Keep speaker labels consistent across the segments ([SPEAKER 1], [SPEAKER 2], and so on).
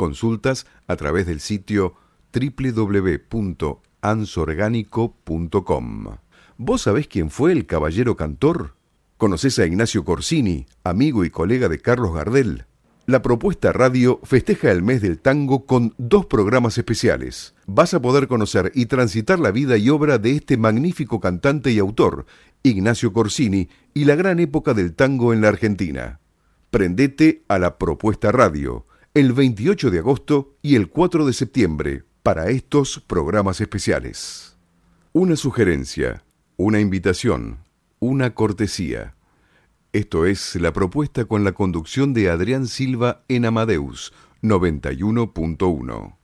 [SPEAKER 1] Consultas a través del sitio www.ansorgánico.com. ¿Vos sabés quién fue el caballero cantor? ¿Conoces a Ignacio Corsini, amigo y colega de Carlos Gardel? La propuesta radio festeja el mes del tango con dos programas especiales. Vas a poder conocer y transitar la vida y obra de este magnífico cantante y autor, Ignacio Corsini, y la gran época del tango en la Argentina. Prendete a la propuesta radio el 28 de agosto y el 4 de septiembre para estos programas especiales. Una sugerencia, una invitación, una cortesía. Esto es la propuesta con la conducción de Adrián Silva en Amadeus 91.1.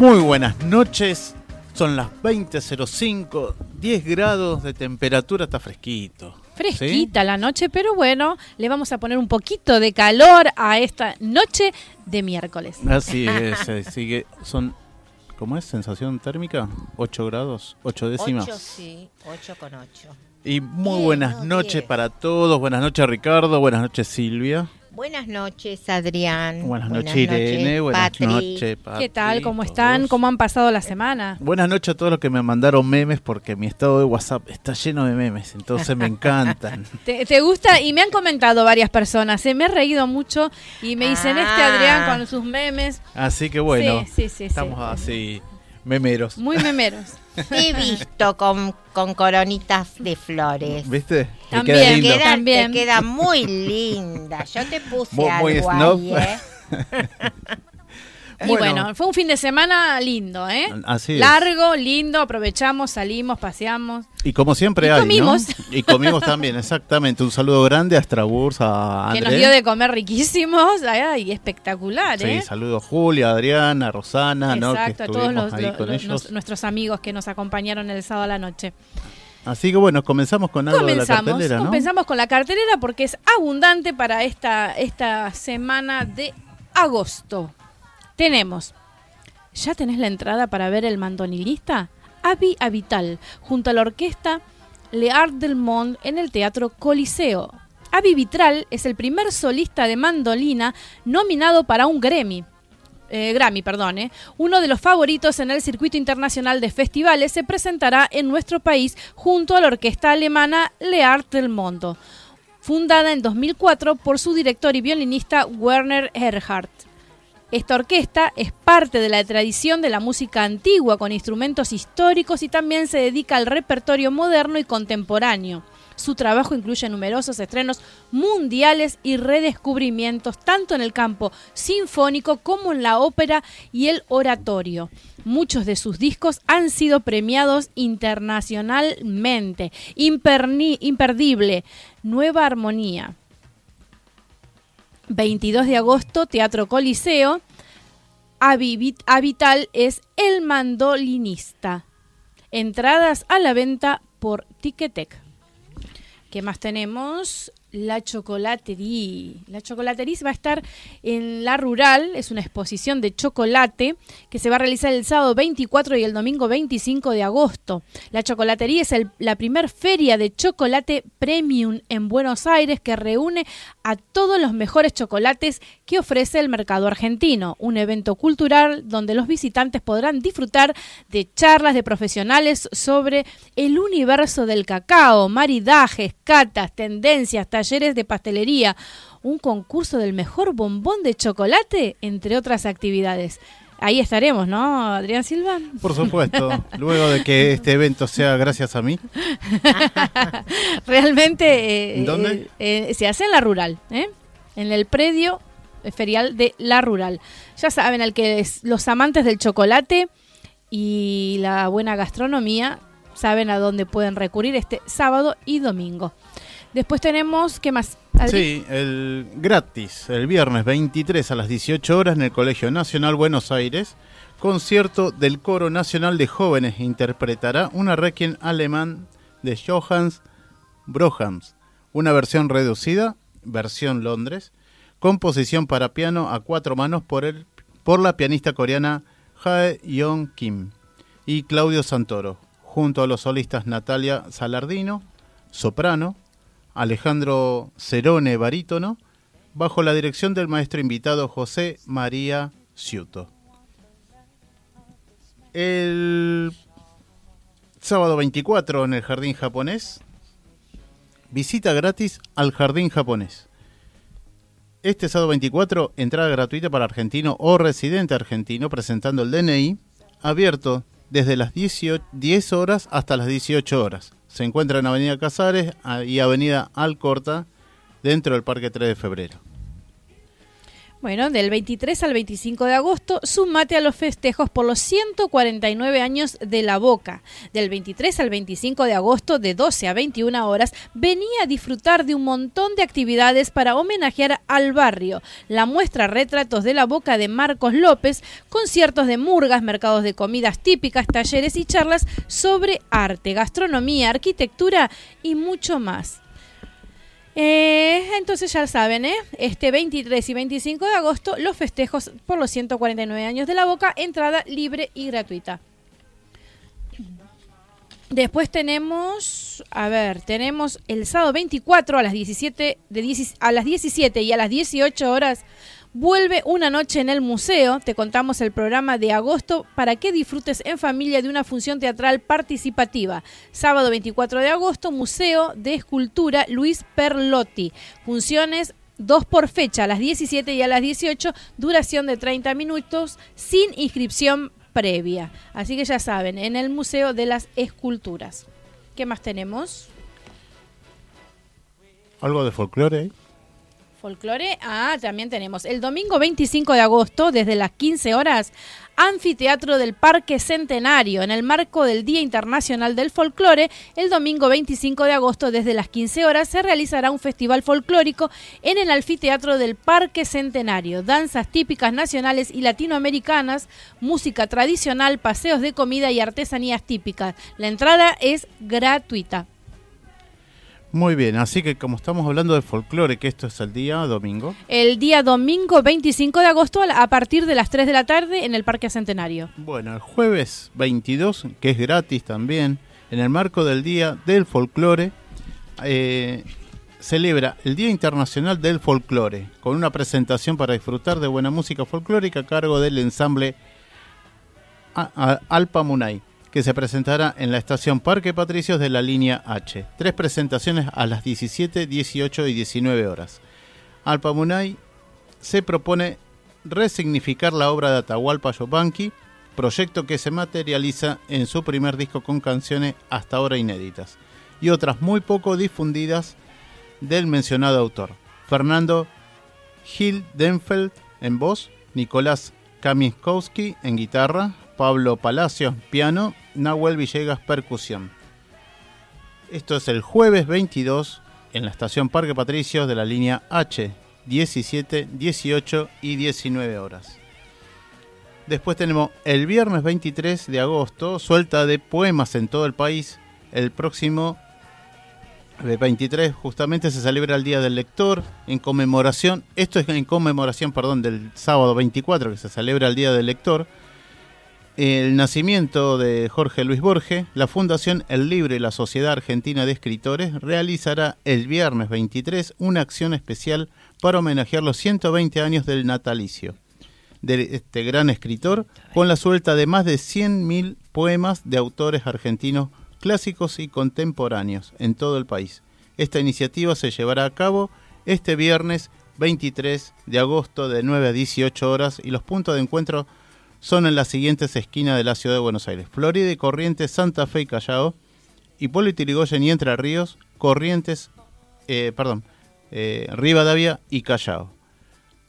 [SPEAKER 2] Muy buenas noches. Son las 20.05, 10 grados de temperatura, está fresquito.
[SPEAKER 3] Fresquita la noche, pero bueno, le vamos a poner un poquito de calor a esta noche de miércoles.
[SPEAKER 2] Así es, sigue, son, ¿cómo es? ¿Sensación térmica? 8 grados, 8 décimas.
[SPEAKER 4] 8, sí, 8 con 8.
[SPEAKER 2] Y muy buenas noches para todos. Buenas noches, Ricardo. Buenas noches, Silvia.
[SPEAKER 4] Buenas noches, Adrián.
[SPEAKER 2] Buenas, noches, Irene. Buenas noches,
[SPEAKER 3] ¿Qué tal? ¿Cómo están? ¿Cómo han pasado la semana?
[SPEAKER 2] Buenas noches a todos los que me mandaron memes porque mi estado de WhatsApp está lleno de memes, entonces me encantan.
[SPEAKER 3] ¿Te, gusta? Y me han comentado varias personas, se me ha reído mucho y me dicen este ah. Adrián con sus memes.
[SPEAKER 2] Así que bueno, sí, sí, sí, estamos así memeros.
[SPEAKER 3] Muy memeros.
[SPEAKER 4] He visto con, con coronitas de flores.
[SPEAKER 2] ¿Viste?
[SPEAKER 3] También,
[SPEAKER 4] queda,
[SPEAKER 3] también.
[SPEAKER 4] Te queda muy linda. Yo te puse muy, algo ahí, ¿eh?
[SPEAKER 3] Y bueno. fue un fin de semana lindo, ¿eh? Así Largo, lindo, aprovechamos, salimos, paseamos.
[SPEAKER 2] Y como siempre y hay, comimos. Y comimos también, exactamente. Un saludo grande a Straburs, a Andrés.
[SPEAKER 3] Que nos dio de comer riquísimos y espectacular, ¿eh?
[SPEAKER 2] Sí, saludo a Julia, a Adriana, a Rosana,
[SPEAKER 3] Exacto, a todos los, nuestros amigos que nos acompañaron el sábado a la noche.
[SPEAKER 2] Así que bueno, comenzamos con algo de la cartelera, ¿no?
[SPEAKER 3] Comenzamos con la cartelera porque es abundante para esta, esta semana de agosto tenemos, ¿ya tenés la entrada para ver el mandonilista? Avi Avital, junto a la orquesta Le Art del Monde en el Teatro Coliseo. Avi Vitral es el primer solista de mandolina nominado para un Grammy. Eh, Grammy, perdón, uno de los favoritos en el circuito internacional de festivales, se presentará en nuestro país junto a la orquesta alemana Le Art del Mondo, fundada en 2004 por su director y violinista Werner Erhardt. Esta orquesta es parte de la tradición de la música antigua con instrumentos históricos y también se dedica al repertorio moderno y contemporáneo. Su trabajo incluye numerosos estrenos mundiales y redescubrimientos tanto en el campo sinfónico como en la ópera y el oratorio. Muchos de sus discos han sido premiados internacionalmente. imperdible, Nueva Armonía, 22 de agosto, Teatro Coliseo. Habital es El Mandolinista. Entradas a la venta por Ticketek. ¿Qué más tenemos? La chocolatería. La chocolatería va a estar en la rural, es una exposición de chocolate que se va a realizar el sábado 24 y el domingo 25 de agosto. La chocolatería es la primer feria de chocolate premium en Buenos Aires que reúne a todos los mejores chocolates que ofrece el mercado argentino. Un evento cultural donde los visitantes podrán disfrutar de charlas de profesionales sobre el universo del cacao, maridajes, catas, tendencias, talleres de pastelería, un concurso del mejor bombón de chocolate, entre otras actividades. Ahí estaremos, ¿no, Adrián Silva?
[SPEAKER 2] Por supuesto, luego de que este evento sea gracias a mí.
[SPEAKER 3] Realmente eh,
[SPEAKER 2] ¿Dónde?
[SPEAKER 3] eh, eh, se hace en la rural, ¿eh? en el predio ferial de la rural. Ya saben, al que es- los amantes del chocolate y la buena gastronomía saben a dónde pueden recurrir este sábado y domingo. Después tenemos, ¿qué más?
[SPEAKER 2] Sí, el gratis, el viernes 23 a las 18 horas en el Colegio Nacional Buenos Aires, concierto del Coro Nacional de Jóvenes interpretará una requiem alemán de Johannes Brahms, una versión reducida, versión Londres, composición para piano a cuatro manos por, el, por la pianista coreana Jae Young Kim y Claudio Santoro, junto a los solistas Natalia Salardino, soprano, Alejandro Cerone, barítono, bajo la dirección del maestro invitado José María Ciuto. El sábado 24 en el Jardín Japonés, visita gratis al Jardín Japonés. Este sábado 24, entrada gratuita para argentino o residente argentino presentando el DNI, abierto desde las 18 10 horas hasta las 18 horas. Se encuentra en Avenida Casares y Avenida Alcorta, dentro del Parque 3 de Febrero.
[SPEAKER 3] Bueno, del 23 al 25 de agosto, sumate a los festejos por los 149 años de La Boca. Del 23 al 25 de agosto, de 12 a 21 horas, venía a disfrutar de un montón de actividades para homenajear al barrio. La muestra Retratos de la Boca de Marcos López, conciertos de murgas, mercados de comidas típicas, talleres y charlas sobre arte, gastronomía, arquitectura y mucho más. Eh, entonces ya saben, ¿eh? este 23 y 25 de agosto, los festejos por los 149 años de la Boca, entrada libre y gratuita. Después tenemos, a ver, tenemos el sábado 24 a las 17, de 10 a las 17 y a las 18 horas vuelve una noche en el museo. Te contamos el programa de agosto para que disfrutes en familia de una función teatral participativa. Sábado 24 de agosto, Museo de Escultura Luis Perlotti. Funciones dos por fecha, a las 17 y a las 18, duración de 30 minutos, sin inscripción previa. Así que ya saben, en el Museo de las Esculturas. ¿Qué más tenemos?
[SPEAKER 2] ¿Algo de folclore?
[SPEAKER 3] Folclore, ah, también tenemos el domingo 25 de agosto, desde las 15 horas, Anfiteatro del Parque Centenario, en el marco del Día Internacional del Folclore. El domingo 25 de agosto, desde las 15 horas, se realizará un festival folclórico en el Anfiteatro del Parque Centenario. Danzas típicas nacionales y latinoamericanas, música tradicional, paseos de comida y artesanías típicas. La entrada es gratuita.
[SPEAKER 2] Muy bien, así que como estamos hablando de folclore, que esto es el día domingo,
[SPEAKER 3] el día domingo 25 de agosto a partir de las 3 de la tarde en el Parque Centenario.
[SPEAKER 2] Bueno, el jueves 22, que es gratis también, en el marco del Día del Folclore, eh, celebra el Día Internacional del Folclore, con una presentación para disfrutar de buena música folclórica a cargo del ensamble Alpa Munay, que se presentará en la estación Parque Patricios de la línea H. Tres presentaciones a las 17, 18 y 19 horas. Alpa Munay se propone resignificar la obra de Atahualpa Yupanqui, proyecto que se materializa en su primer disco con canciones hasta ahora inéditas y otras muy poco difundidas del mencionado autor. Fernando Gil Denfeld en voz, Nicolás Kamiskowski en guitarra, Pablo Palacios piano, Nahuel Villegas percusión. Esto es el jueves 22 en la estación Parque Patricios de la línea H, 17, 18 y 19 horas. Después tenemos el viernes 23 de agosto, suelta de poemas en todo el país. El próximo el 23 justamente se celebra el Día del Lector en conmemoración, esto es en conmemoración, perdón, del sábado 24 que se celebra el Día del Lector, el nacimiento de Jorge Luis Borges, la Fundación El Libre y la Sociedad Argentina de Escritores realizará el viernes 23 una acción especial para homenajear los 120 años del natalicio de este gran escritor con la suelta de más de 100.000 poemas de autores argentinos clásicos y contemporáneos en todo el país. Esta iniciativa se llevará a cabo este viernes 23 de agosto de 9 a 18 horas y los puntos de encuentro son en las siguientes esquinas de la ciudad de Buenos Aires. Florida y Corrientes, Santa Fe y Callao, Hipólito Yrigoyen y Entre Ríos, Corrientes, eh, perdón, eh, Rivadavia y Callao.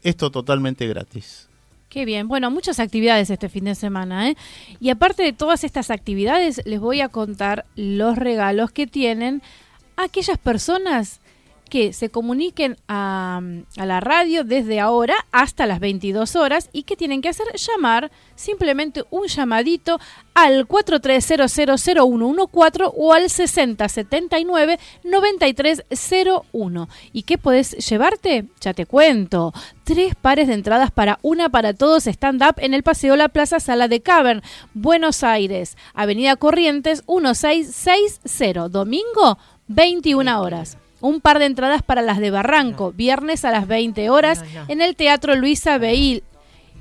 [SPEAKER 2] Esto totalmente gratis.
[SPEAKER 3] Qué bien. Bueno, muchas actividades este fin de semana. ¿eh? Y aparte de todas estas actividades, les voy a contar los regalos que tienen aquellas personas que se comuniquen a, la radio desde ahora hasta las 22 horas y que tienen que hacer llamar simplemente un llamadito al 43000114 o al 6079-9301. ¿Y qué podés llevarte? Ya te cuento. Tres pares de entradas para una para todos stand-up en el Paseo La Plaza Sala de Cavern, Buenos Aires, Avenida Corrientes 1660, domingo 21 horas un par de entradas para las de Barranco, viernes a las 20 horas en el Teatro Luisa Beil.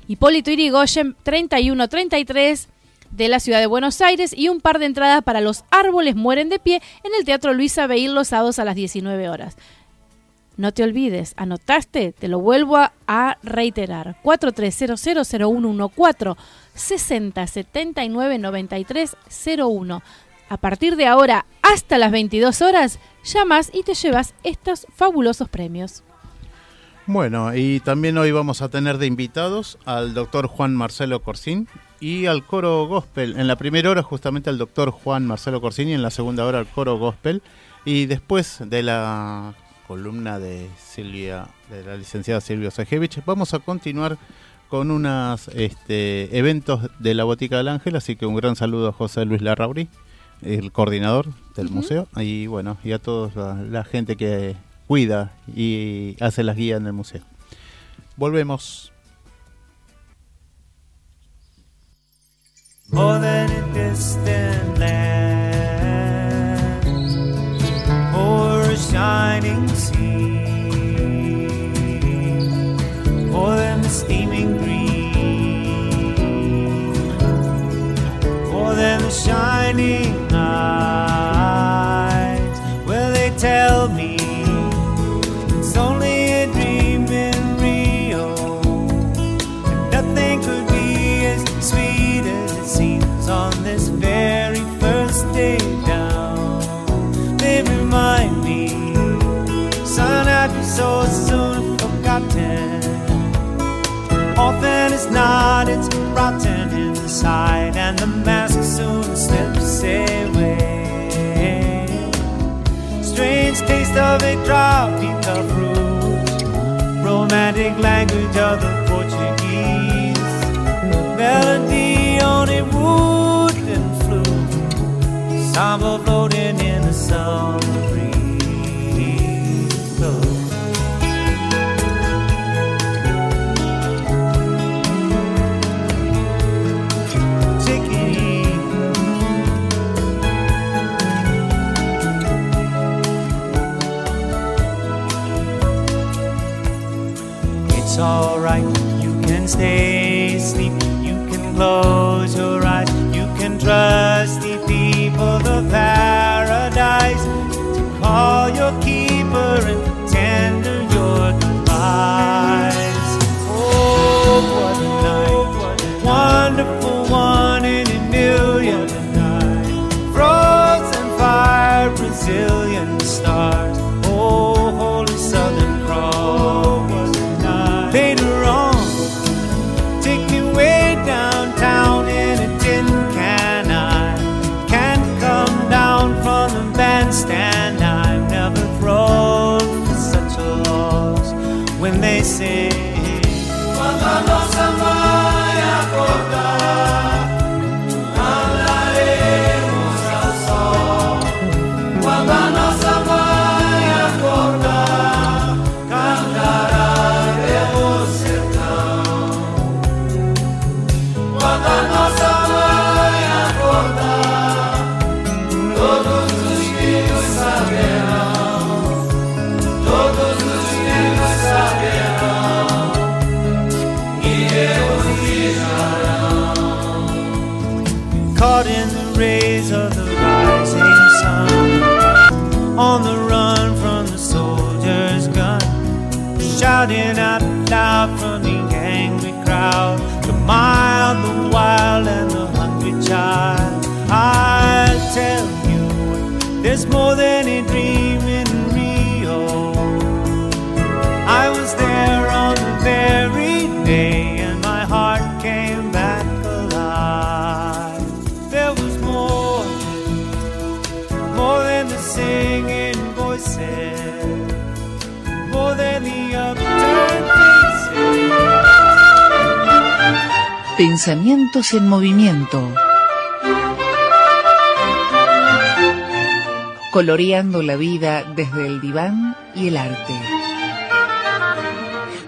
[SPEAKER 3] Hipólito Irigoyen 3133 de la ciudad de Buenos Aires y un par de entradas para Los Árboles Mueren de Pie en el Teatro Luisa Beil los sábados a las 19 horas. No te olvides, anotaste, te lo vuelvo a, a reiterar. 43000114 6079 9301. A partir de ahora hasta las 22 horas llamas y te llevas estos fabulosos premios.
[SPEAKER 2] Bueno, y también hoy vamos a tener de invitados al doctor Juan Marcelo Corsín y al coro gospel. En la primera hora justamente al doctor Juan Marcelo Corsín y en la segunda hora al coro gospel. Y después de la columna de Silvia, de la licenciada Silvia Sejevich, vamos a continuar con unos este, eventos de la Botica del Ángel, así que un gran saludo a José Luis Larrauri el coordinador del museo, y bueno, y a toda la, gente que cuida y hace las guías en el museo. Volvemos. shining steaming than of a tropical fruit, romantic language of the Portuguese, melody on a wooden flute, samba floating in the summer stay
[SPEAKER 5] Pensamientos en movimiento. Coloreando la vida desde el diván y el arte.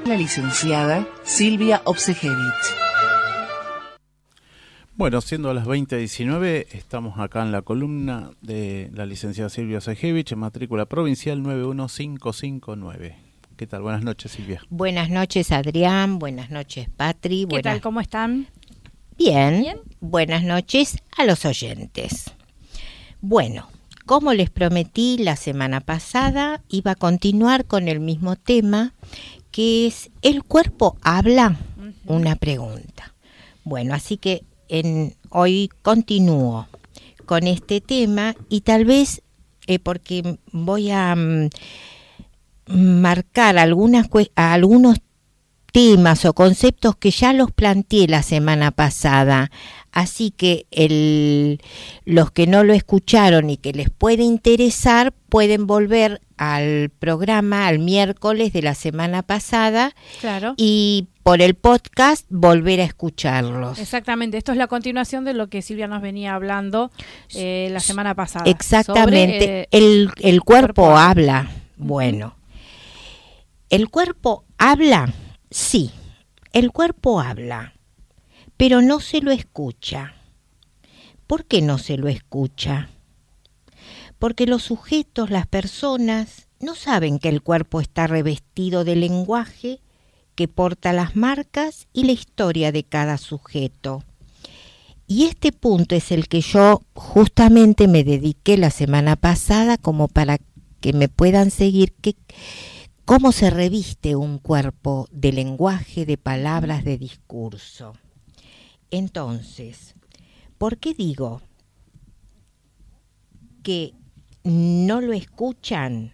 [SPEAKER 5] La licenciada Silvia Obsejevich.
[SPEAKER 2] Bueno, siendo las 20.19, estamos acá en la columna de la licenciada Silvia Obsejevich, en matrícula provincial 91559. ¿Qué tal? Buenas noches, Silvia.
[SPEAKER 4] Buenas noches, Adrián. Buenas noches, Patri.
[SPEAKER 3] ¿Qué
[SPEAKER 4] Buenas...
[SPEAKER 3] tal? ¿Cómo están?
[SPEAKER 4] Bien.
[SPEAKER 3] Bien.
[SPEAKER 4] Buenas noches a los oyentes. Bueno, como les prometí la semana pasada, iba a continuar con el mismo tema, que es ¿el cuerpo habla? Una pregunta. Bueno, así que en, hoy continúo con este tema y tal vez eh, porque voy a mm, marcar algunas, algunos temas o conceptos que ya los planteé la semana pasada. Así que el, los que no lo escucharon y que les puede interesar pueden volver al programa al miércoles de la semana pasada
[SPEAKER 3] Claro.
[SPEAKER 4] y por el podcast volver a escucharlos.
[SPEAKER 3] Exactamente, esto es la continuación de lo que Silvia nos venía hablando eh, la semana pasada.
[SPEAKER 4] Exactamente.
[SPEAKER 3] sobre, eh,
[SPEAKER 4] el, el cuerpo,
[SPEAKER 3] cuerpo
[SPEAKER 4] habla. Bueno. ¿El cuerpo habla? Sí. El cuerpo habla. Pero no se lo escucha. ¿Por qué no se lo escucha? Porque los sujetos, las personas, no saben que el cuerpo está revestido de lenguaje que porta las marcas y la historia de cada sujeto. Y este punto es el que yo justamente me dediqué la semana pasada como para que me puedan seguir que, cómo se reviste un cuerpo de lenguaje, de palabras, de discurso. Entonces, ¿por qué digo que no lo escuchan?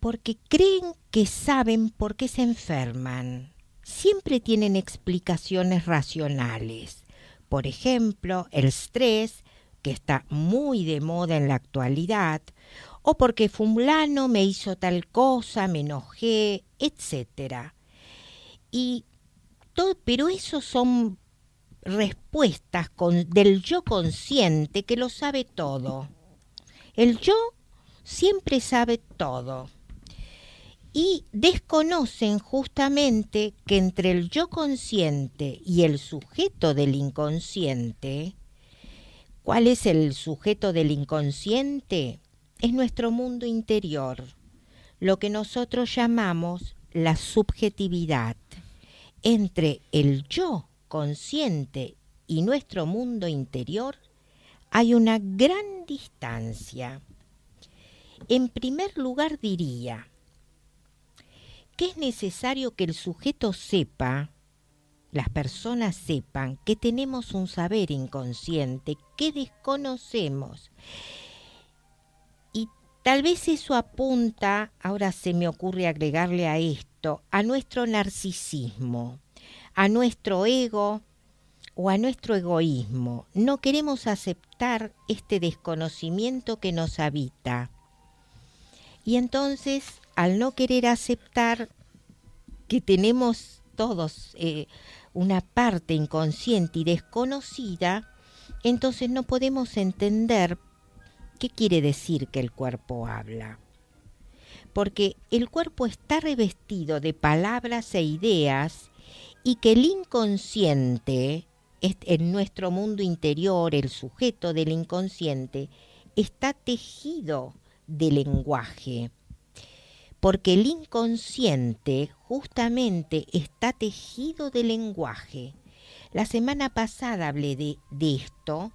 [SPEAKER 4] Porque creen que saben por qué se enferman siempre tienen explicaciones racionales. Por ejemplo, el estrés, que está muy de moda en la actualidad, o porque fulano me hizo tal cosa, me enojé, etcétera. Y todo, pero eso son respuestas del yo consciente que lo sabe todo. El yo siempre sabe todo y desconocen justamente que entre el yo consciente y el sujeto del inconsciente, ¿cuál es el sujeto del inconsciente? Es nuestro mundo interior, lo que nosotros llamamos la subjetividad. Entre el yo consciente y nuestro mundo interior hay una gran distancia. En primer lugar diría, que es necesario que el sujeto sepa, las personas sepan que tenemos un saber inconsciente que desconocemos. Tal vez eso apunta, ahora se me ocurre agregarle a esto, a nuestro narcisismo, a nuestro ego o a nuestro egoísmo. No queremos aceptar este desconocimiento que nos habita. Y entonces, al no querer aceptar que tenemos todos eh, una parte inconsciente y desconocida, entonces no podemos entender qué quiere decir que el cuerpo habla. Porque el cuerpo está revestido de palabras e ideas y que el inconsciente, en nuestro mundo interior, el sujeto del inconsciente, está tejido de lenguaje, porque el inconsciente justamente está tejido de lenguaje. La semana pasada hablé de, esto,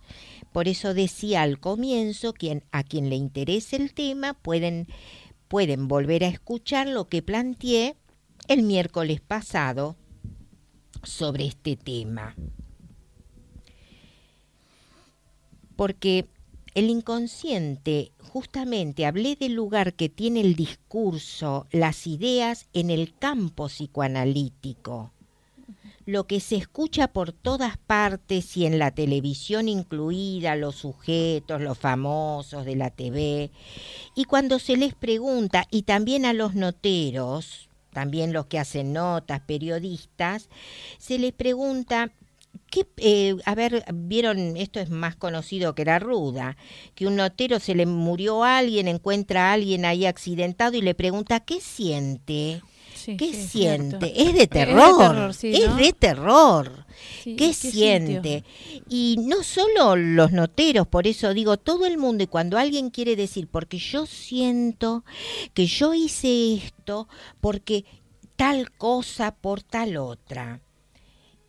[SPEAKER 4] por eso decía al comienzo, quien, a quien le interese el tema pueden, pueden volver a escuchar lo que planteé el miércoles pasado sobre este tema. Porque el inconsciente, justamente hablé del lugar que tiene el discurso, las ideas en el campo psicoanalítico. Lo que se escucha por todas partes y en la televisión incluida, los sujetos, los famosos de la TV, y cuando se les pregunta, y también a los noteros, también los que hacen notas, periodistas, se les pregunta ¿Qué, eh, a ver, vieron, esto es más conocido que la ruda, que un notero se le murió a alguien, encuentra a alguien ahí accidentado y le pregunta, ¿qué siente?
[SPEAKER 3] Sí,
[SPEAKER 4] ¿Qué
[SPEAKER 3] sí,
[SPEAKER 4] siente? Es de
[SPEAKER 3] Es de
[SPEAKER 4] terror. es de terror. ¿Qué, siente? Y no solo los noteros, por eso digo, todo el mundo, y cuando alguien quiere decir, porque yo siento que yo hice esto, porque tal cosa por tal otra.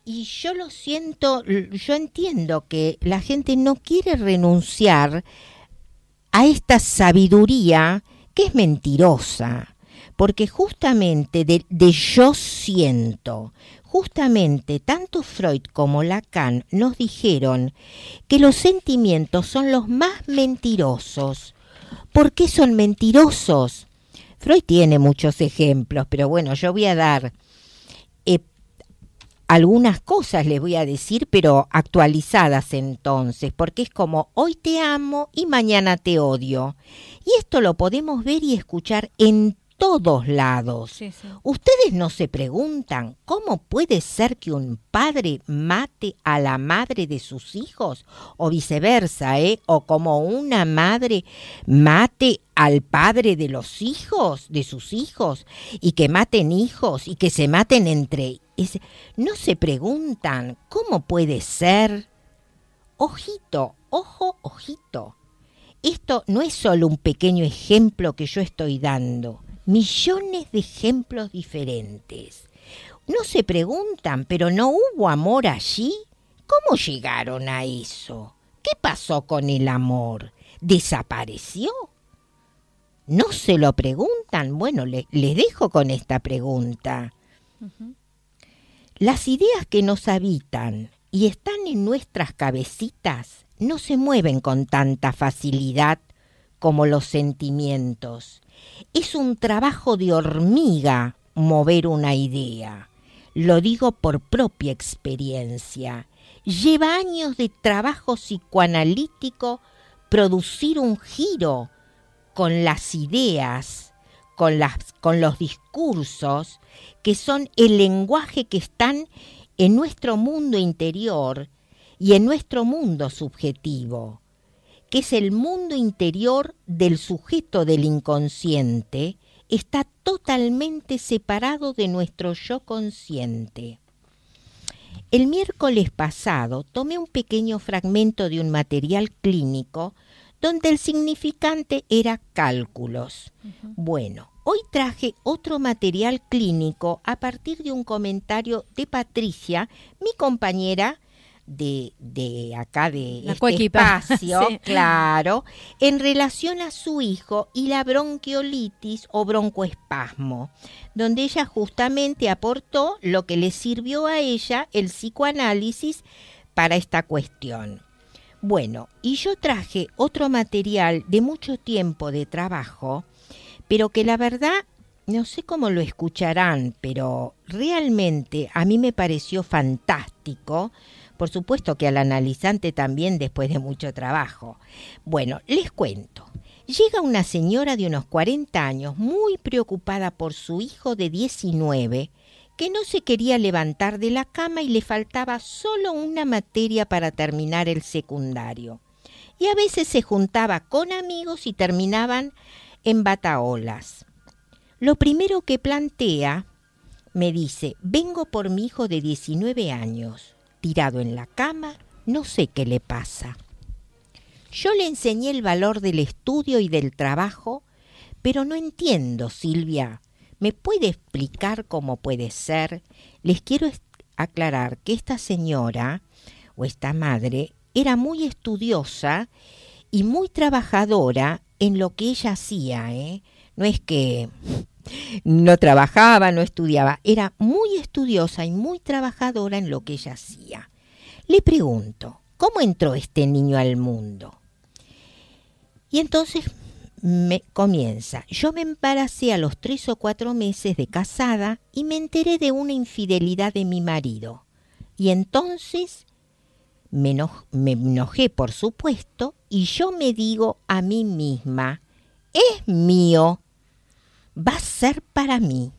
[SPEAKER 4] Y yo lo siento, yo entiendo que la gente no quiere renunciar a esta sabiduría que es mentirosa, porque justamente de, yo siento, justamente tanto Freud como Lacan nos dijeron que los sentimientos son los más mentirosos. ¿Por qué son mentirosos? Freud tiene muchos ejemplos, pero bueno, yo voy a dar eh, algunas cosas, les voy a decir, pero actualizadas entonces, porque es como hoy te amo y mañana te odio. Y esto lo podemos ver y escuchar en todos lados.
[SPEAKER 3] Sí, sí.
[SPEAKER 4] Ustedes no se preguntan cómo puede ser que un padre mate a la madre de sus hijos o viceversa, ¿eh? O como una madre mate al padre de los hijos, de sus hijos, y que maten hijos y que se maten entre... es- No se preguntan cómo puede ser. Ojito, ojo, ojito. Esto no es solo un pequeño ejemplo que yo estoy dando, millones de ejemplos diferentes. No se preguntan, pero ¿no hubo amor allí? ¿Cómo llegaron a eso? ¿Qué pasó con el amor? ¿Desapareció? ¿No se lo preguntan? Bueno, le- les dejo con esta pregunta. Las ideas que nos habitan y están en nuestras cabecitas no se mueven con tanta facilidad como los sentimientos. Es un trabajo de hormiga mover una idea. Lo digo por propia experiencia. Lleva años de trabajo psicoanalítico producir un giro con las ideas, con, las, con los discursos, que son el lenguaje que están en nuestro mundo interior y en nuestro mundo subjetivo, que es el mundo interior del sujeto del inconsciente, está totalmente separado de nuestro yo consciente. El miércoles pasado tomé un pequeño fragmento de un material clínico donde el significante era cálculos. Bueno, hoy traje otro material clínico a partir de un comentario de Patricia, mi compañera de, de acá de
[SPEAKER 3] La
[SPEAKER 4] este
[SPEAKER 3] coequipa,
[SPEAKER 4] espacio,
[SPEAKER 3] sí.
[SPEAKER 4] claro, en relación a su hijo y la bronquiolitis o broncoespasmo, donde ella justamente aportó lo que le sirvió a ella el psicoanálisis para esta cuestión. Bueno, y yo traje otro material de mucho tiempo de trabajo, pero que la verdad no sé cómo lo escucharán, pero realmente a mí me pareció fantástico. Por supuesto que al analizante también después de mucho trabajo. Bueno, les cuento. Llega una señora de unos 40 años muy preocupada por su hijo de 19 que no se quería levantar de la cama y le faltaba solo una materia para terminar el secundario. Y a veces se juntaba con amigos y terminaban en bataolas. Lo primero que plantea, me dice, vengo por mi hijo de 19 años, tirado en la cama, no sé qué le pasa. Yo le enseñé el valor del estudio y del trabajo, pero no entiendo, Silvia. ¿Me puede explicar cómo puede ser? Les quiero aclarar que esta señora o esta madre era muy estudiosa y muy trabajadora en lo que ella hacía. ¿eh? No es que no trabajaba, no estudiaba, era muy estudiosa y muy trabajadora en lo que ella hacía. Le pregunto, ¿cómo entró este niño al mundo? Y entonces me comienza. Yo me embaracé a los tres o cuatro meses de casada y me enteré de una infidelidad de mi marido. Y entonces me, me enojé, por supuesto, y yo me digo a mí misma, es mío, va a ser para mí.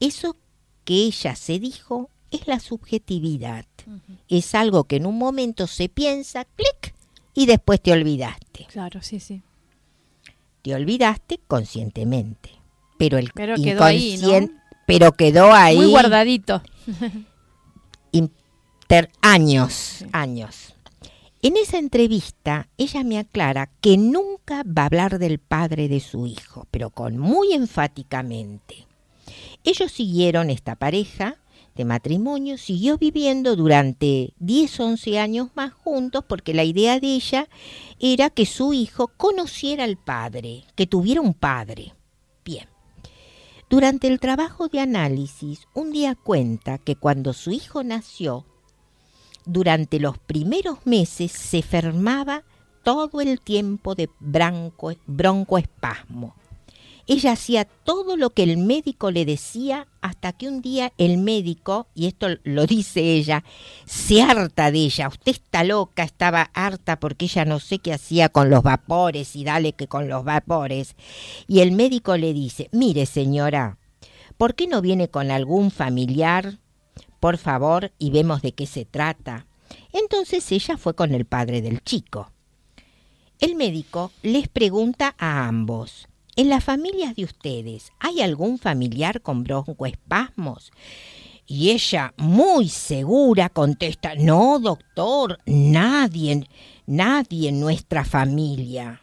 [SPEAKER 4] Eso que ella se dijo es la subjetividad. Es algo que en un momento se piensa, clic, y después te olvidaste.
[SPEAKER 3] Claro, sí, sí.
[SPEAKER 4] Te olvidaste conscientemente. Pero el
[SPEAKER 3] Pero quedó ahí,
[SPEAKER 4] pero quedó ahí
[SPEAKER 3] Muy guardadito.
[SPEAKER 4] inter- años, años. En esa entrevista, ella me aclara que nunca va a hablar del padre de su hijo, pero con muy enfáticamente. Ellos siguieron, esta pareja de matrimonio, siguió viviendo durante 10, 11 años más juntos porque la idea de ella era que su hijo conociera al padre, que tuviera un padre. Bien. Durante el trabajo de análisis, un día cuenta que cuando su hijo nació, durante los primeros meses se enfermaba todo el tiempo de broncoespasmo. Ella hacía todo lo que el médico le decía hasta que un día el médico, y esto lo dice ella, se harta de ella. Usted está loca, estaba harta porque ella no sé qué hacía con los vapores y dale que con los vapores. Y el médico le dice, mire señora, ¿por qué no viene con algún familiar? Por favor, y vemos de qué se trata. Entonces ella fue con el padre del chico. El médico les pregunta a ambos, ¿en las familias de ustedes hay algún familiar con broncoespasmos? Y ella, muy segura, contesta, no, doctor, nadie, nadie en nuestra familia.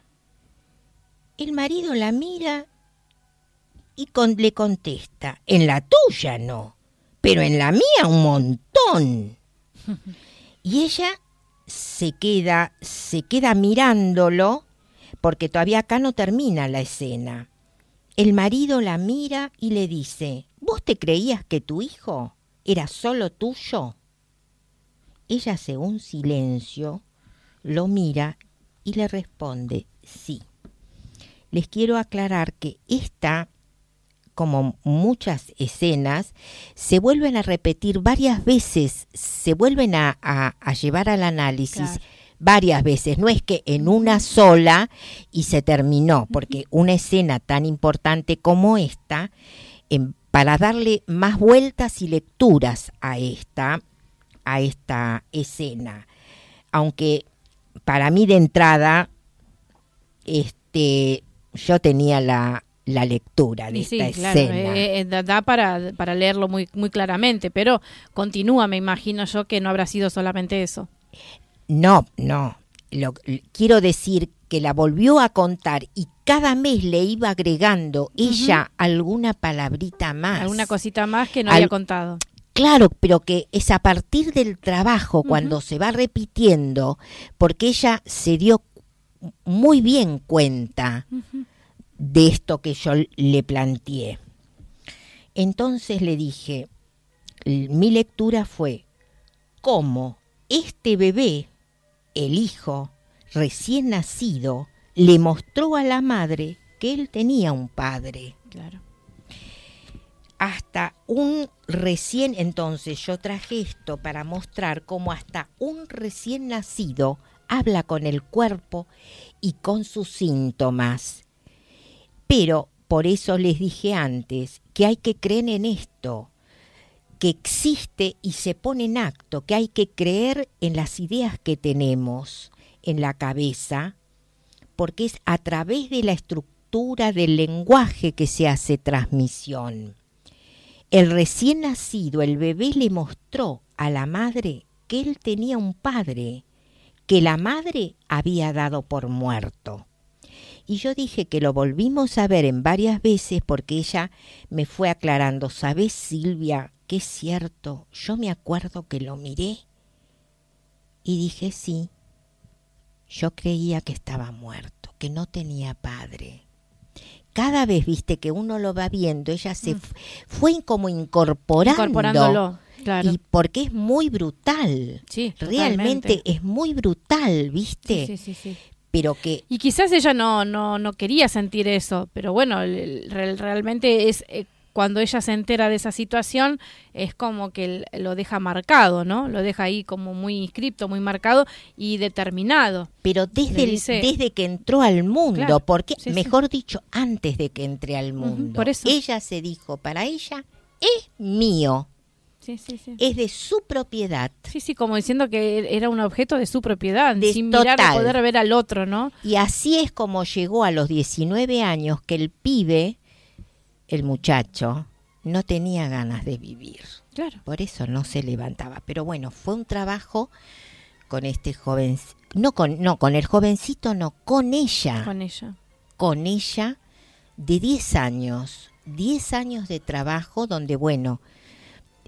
[SPEAKER 4] El marido la mira y con- le contesta, en la tuya no, pero en la mía un montón. Y ella se queda, se queda mirándolo, porque todavía acá no termina la escena. El marido la mira y le dice, ¿vos te creías que tu hijo era solo tuyo? Ella hace un silencio, lo mira y le responde, sí. Les quiero aclarar que esta como muchas escenas, se vuelven a repetir varias veces, se vuelven a, llevar al análisis. Varias veces. No es que en una sola y se terminó, porque una escena tan importante como esta, em, para darle más vueltas y lecturas a esta, a esta escena. Aunque para mí de entrada, este, yo tenía la, la lectura de
[SPEAKER 3] sí,
[SPEAKER 4] esta
[SPEAKER 3] claro,
[SPEAKER 4] escena.
[SPEAKER 3] eh, eh, da, da para, para leerlo muy, muy claramente, pero continúa, me imagino yo, que no habrá sido solamente eso.
[SPEAKER 4] No, no. Lo, quiero decir que la volvió a contar y cada mes le iba agregando ella alguna palabrita más.
[SPEAKER 3] Alguna cosita más que no
[SPEAKER 4] Al-
[SPEAKER 3] había contado.
[SPEAKER 4] Claro, pero que es a partir del trabajo, cuando se va repitiendo, porque ella se dio muy bien cuenta de esto que yo le planteé. Entonces le dije, mi lectura fue cómo este bebé, el hijo recién nacido, le mostró a la madre que él tenía un padre
[SPEAKER 3] Claro.
[SPEAKER 4] hasta un recién, entonces yo traje esto para mostrar cómo hasta un recién nacido habla con el cuerpo y con sus síntomas. Pero por eso les dije antes que hay que creer en esto, que existe y se pone en acto, que hay que creer en las ideas que tenemos en la cabeza, porque es a través de la estructura del lenguaje que se hace transmisión. El recién nacido, el bebé le mostró a la madre que él tenía un padre, que la madre había dado por muerto. Y yo dije que lo volvimos a ver en varias veces porque ella me fue aclarando, ¿sabes Silvia? Que es cierto, yo me acuerdo que lo miré y dije sí, yo creía que estaba muerto, que no tenía padre. Cada vez, viste, que uno lo va viendo, ella se
[SPEAKER 3] Mm.
[SPEAKER 4] fu- fue como incorporando.
[SPEAKER 3] Incorporándolo, claro.
[SPEAKER 4] Y porque es muy brutal.
[SPEAKER 3] Sí,
[SPEAKER 4] Realmente es muy brutal, ¿viste?
[SPEAKER 3] Sí, sí, sí.
[SPEAKER 4] Pero que
[SPEAKER 3] Y quizás ella no, no, no quería sentir eso, pero bueno, el- el- real- realmente es eh, cuando ella se entera de esa situación, es como que lo deja marcado, ¿no? Lo deja ahí como muy inscripto, muy marcado y determinado.
[SPEAKER 4] pero desde, el-
[SPEAKER 3] dice-
[SPEAKER 4] desde que entró al mundo,
[SPEAKER 3] Claro,
[SPEAKER 4] porque
[SPEAKER 3] sí, sí.
[SPEAKER 4] mejor dicho, antes de que entre al mundo,
[SPEAKER 3] por eso.
[SPEAKER 4] ella se dijo, para ella es mío,
[SPEAKER 3] Sí, sí, sí.
[SPEAKER 4] es de su propiedad.
[SPEAKER 3] Sí, sí, como diciendo que era un objeto de su propiedad,
[SPEAKER 4] De-
[SPEAKER 3] sin mirar
[SPEAKER 4] total.
[SPEAKER 3] a poder ver al otro, ¿no?
[SPEAKER 4] Y así es como llegó a los 19 años que el pibe, el muchacho, no tenía ganas de vivir.
[SPEAKER 3] Claro.
[SPEAKER 4] Por eso no se levantaba. Pero bueno, fue un trabajo con este joven, no con, no, con el jovencito, no, con ella, con,
[SPEAKER 3] Con ella.
[SPEAKER 4] ella de 10 años, 10 años de trabajo donde, bueno,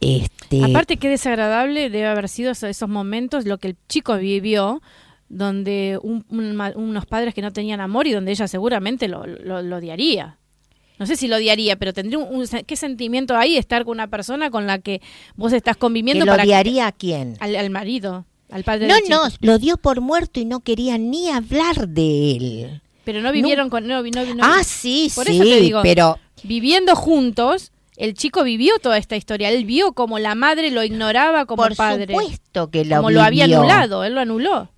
[SPEAKER 4] este,
[SPEAKER 3] Aparte qué desagradable debe haber sido esos, momentos, lo que el chico vivió, donde un- un unos padres que no tenían amor y donde ella seguramente lo, lo, lo odiaría. No sé si lo odiaría, pero tendría un, qué sentimiento hay estar con una persona con la que vos estás
[SPEAKER 4] que
[SPEAKER 3] conviviendo
[SPEAKER 4] lo
[SPEAKER 3] para
[SPEAKER 4] odiaría a quién.
[SPEAKER 3] al, al marido, al padre
[SPEAKER 4] No, no, lo dio por muerto y no quería ni hablar de él.
[SPEAKER 3] Pero no vivieron con no, no- no-
[SPEAKER 4] ah, sí,
[SPEAKER 3] por
[SPEAKER 4] sí,
[SPEAKER 3] eso te digo,
[SPEAKER 4] pero
[SPEAKER 3] viviendo juntos. El chico vivió toda esta historia. Él vio como la madre lo ignoraba como
[SPEAKER 4] por
[SPEAKER 3] padre.
[SPEAKER 4] supuesto que lo
[SPEAKER 3] como lo había anulado. Él lo anuló.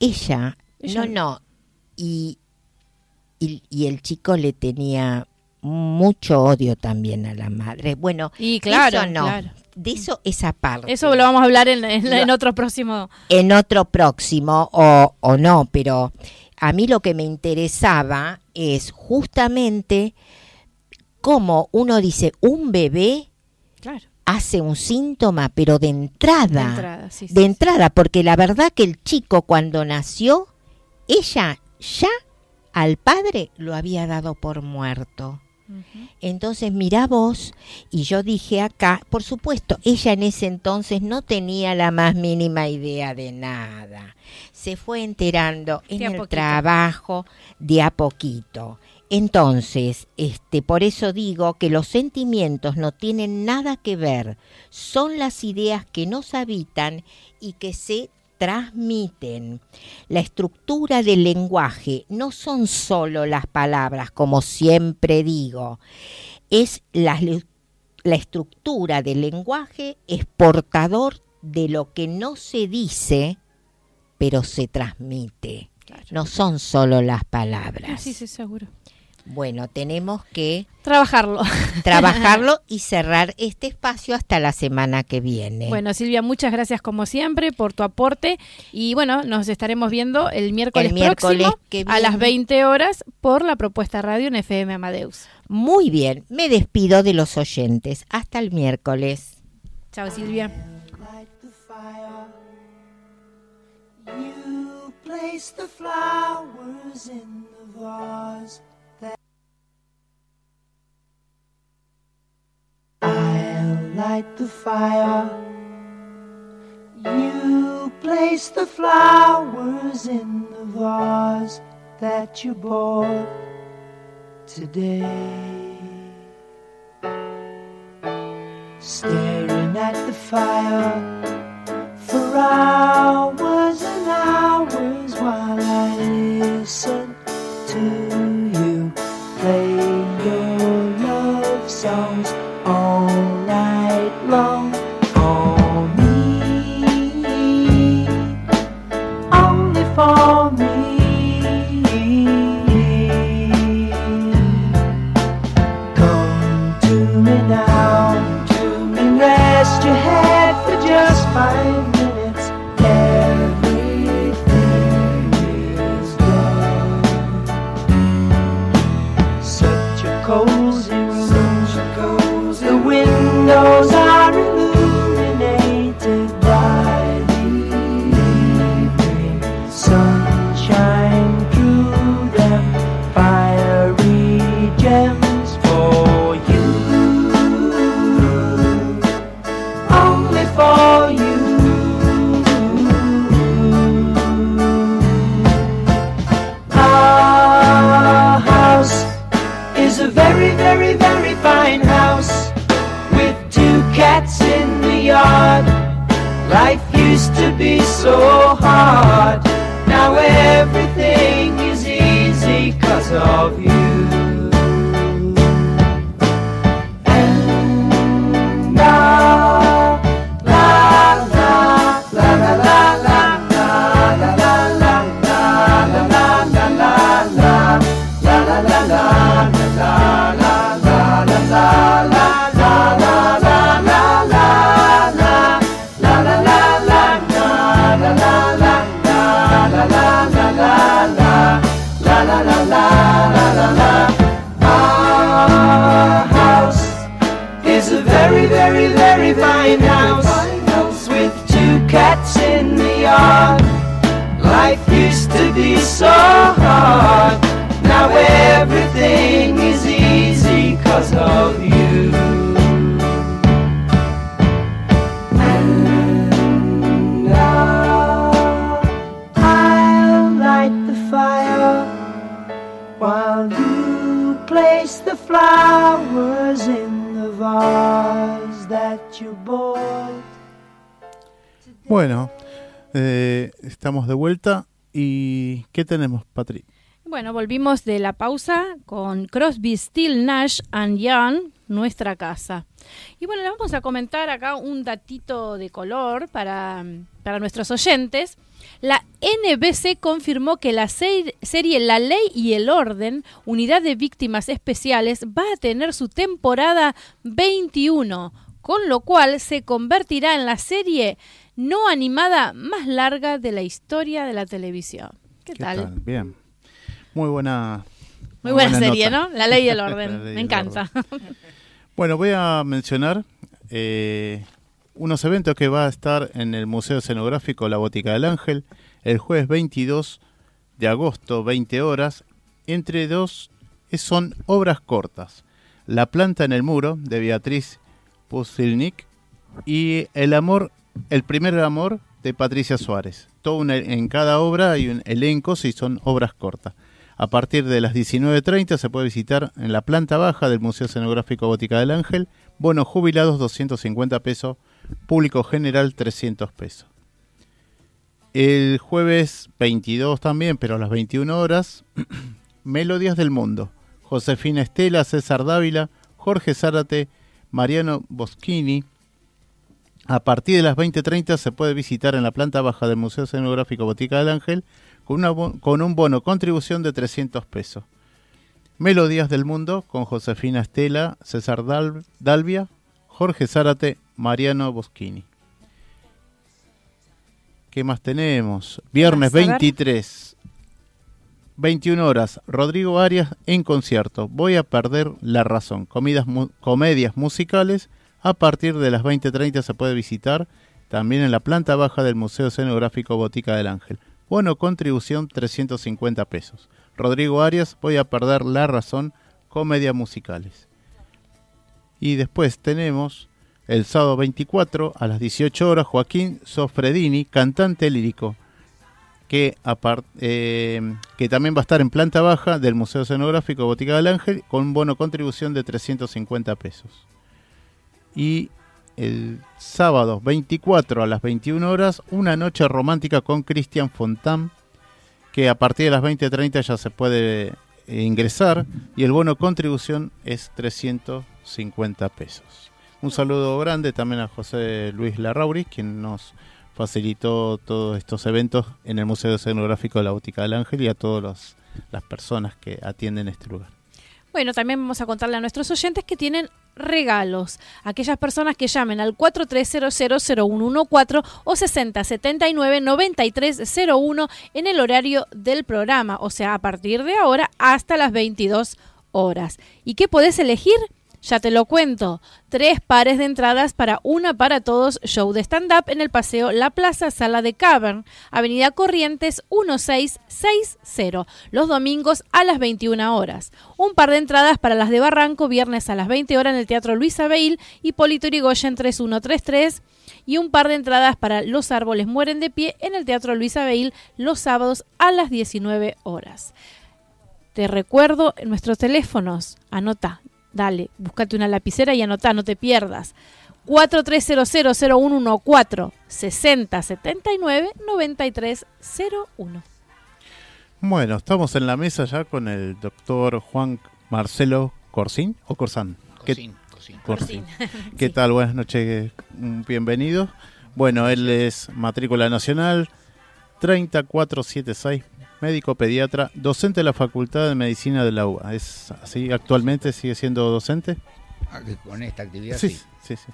[SPEAKER 4] Ella,
[SPEAKER 3] Ella-
[SPEAKER 4] no, no. Y, y, y el chico le tenía mucho odio también a la madre. Bueno,
[SPEAKER 3] Y claro,
[SPEAKER 4] eso no.
[SPEAKER 3] claro.
[SPEAKER 4] De eso esa parte.
[SPEAKER 3] Eso lo vamos a hablar en, en- otro próximo.
[SPEAKER 4] en otro próximo o, o no, pero a mí lo que me interesaba es justamente cómo uno dice un bebé
[SPEAKER 3] Claro.
[SPEAKER 4] hace un síntoma, pero de entrada.
[SPEAKER 3] De entrada, sí,
[SPEAKER 4] de
[SPEAKER 3] sí.
[SPEAKER 4] entrada, porque la verdad que el chico cuando nació, ella ya al padre lo había dado por muerto. Entonces, mirá vos, y yo dije acá, por supuesto, ella en ese entonces no tenía la más mínima idea de nada. Se fue enterando en el
[SPEAKER 3] poquito.
[SPEAKER 4] trabajo de a poquito. Entonces, este, por eso digo que los sentimientos no tienen nada que ver, son las ideas que nos habitan y que se transmiten. La estructura del lenguaje no son solo las palabras, como siempre digo, es la, la estructura del lenguaje es portador de lo que no se dice, pero se transmite.
[SPEAKER 3] Claro.
[SPEAKER 4] No son solo las palabras.
[SPEAKER 3] Sí, sí, seguro.
[SPEAKER 4] Bueno, tenemos que
[SPEAKER 3] Trabajarlo.
[SPEAKER 4] trabajarlo y cerrar este espacio hasta la semana que viene.
[SPEAKER 3] Bueno, Silvia, muchas gracias como siempre por tu aporte. Y bueno, nos estaremos viendo el miércoles,
[SPEAKER 4] El miércoles
[SPEAKER 3] próximo
[SPEAKER 4] que
[SPEAKER 3] a las
[SPEAKER 4] viene.
[SPEAKER 3] 20 horas por la propuesta radio en FM Amadeus.
[SPEAKER 4] Muy bien, me despido de los oyentes. Hasta el miércoles.
[SPEAKER 3] Chao, Silvia.
[SPEAKER 6] place the flowers in the vase. I'll light the fire. You place the flowers in the vase that you bought today. staring at the fire for hours and hours while I listen
[SPEAKER 2] Bueno, eh, estamos de vuelta y ¿qué tenemos, Patri?
[SPEAKER 3] Bueno, volvimos de la pausa con Crosby, Still, Nash and Young, nuestra casa. Y bueno, les vamos a comentar acá un datito de color para, para nuestros oyentes. La NBC confirmó que la se- serie La Ley y el Orden, Unidad de Víctimas Especiales, va a tener su temporada 21, con lo cual se convertirá en la serie no animada más larga de la historia de la televisión. ¿Qué, tal?
[SPEAKER 2] Bien. Muy buena.
[SPEAKER 3] Muy buena, serie,
[SPEAKER 2] nota.
[SPEAKER 3] ¿no? La ley del orden.
[SPEAKER 2] ley
[SPEAKER 3] Me encanta.
[SPEAKER 2] Bueno, voy a mencionar eh, unos eventos que va a estar en el Museo Escenográfico La Botica del Ángel el jueves 22 de agosto, 20 horas. Entre dos eh, son obras cortas. La planta en el muro de Beatriz Pusilnik y El amor, el primer amor de Patricia Suárez. Todo en cada obra hay un elenco si son obras cortas. A partir de las 19.30 se puede visitar en la planta baja del Museo Escenográfico Botica del Ángel. Bonos jubilados 250 pesos, público general 300 pesos. El jueves 22 también, pero a las 21 horas, Melodías del Mundo. Josefina Estela, César Dávila, Jorge Zárate, Mariano Boschini. A partir de las 20.30 se puede visitar en la planta baja del Museo Escenográfico Botica del Ángel con, una con un bono contribución de 300 pesos. Melodías del Mundo con Josefina Estela, César Dal- Dalvia, Jorge Zárate, Mariano Boschini. ¿Qué más tenemos? Viernes
[SPEAKER 3] Vas a ver.
[SPEAKER 2] 23, 21 horas, Rodrigo Arias en concierto. Voy a perder la razón. Comidas mu- comedias musicales. A partir de las 20.30 se puede visitar también en la planta baja del Museo Escenográfico Botica del Ángel. Bono contribución 350 pesos. Rodrigo Arias, voy a perder la razón, comedia musicales. Y después tenemos el sábado 24 a las 18 horas Joaquín Sofredini, cantante lírico, que, eh, que también va a estar en planta baja del Museo Escenográfico Botica del Ángel con un bono contribución de 350 pesos. Y el sábado 24 a las 21 horas, una noche romántica con Cristian Fontán, que a partir de las 20.30 ya se puede eh, ingresar y el bono contribución es 350 pesos. Un saludo grande también a José Luis Larrauri, quien nos facilitó todos estos eventos en el Museo Escenográfico de la Bótica del Ángel y a todas las personas que atienden este lugar.
[SPEAKER 3] Bueno, también vamos a contarle a nuestros oyentes que tienen regalos. Aquellas personas que llamen al 43000114 o 6079-9301 en el horario del programa, o sea, a partir de ahora hasta las 22 horas. ¿Y qué podés elegir? Ya te lo cuento. Tres pares de entradas para Una para Todos show de stand-up en el Paseo La Plaza Sala de Cavern, Avenida Corrientes 1660, los domingos a las 21 horas. Un par de entradas para las de Barranco, viernes a las 20 horas en el Teatro Luis Abel, Hipólito Yrigoyen 3133. Y un par de entradas para Los Árboles Mueren de Pie en el Teatro Luis Abel los sábados a las 19 horas. Te recuerdo nuestros teléfonos. Anota, dale, búscate una lapicera y anota, no te pierdas. 43000114 6079 9301.
[SPEAKER 2] Bueno, estamos en la mesa ya con el doctor Juan Marcelo Corsín o Corsán. ¿Qué-
[SPEAKER 7] Cocín, cocín.
[SPEAKER 2] Corsín. ¿Qué tal? Buenas noches, bienvenido. Bueno, él es matrícula nacional 3476, médico pediatra, docente de la Facultad de Medicina de la UBA. ¿Es así? ¿Actualmente sigue siendo docente?
[SPEAKER 7] Ah, Con esta actividad
[SPEAKER 2] Sí,
[SPEAKER 7] sí.
[SPEAKER 2] sí, sí.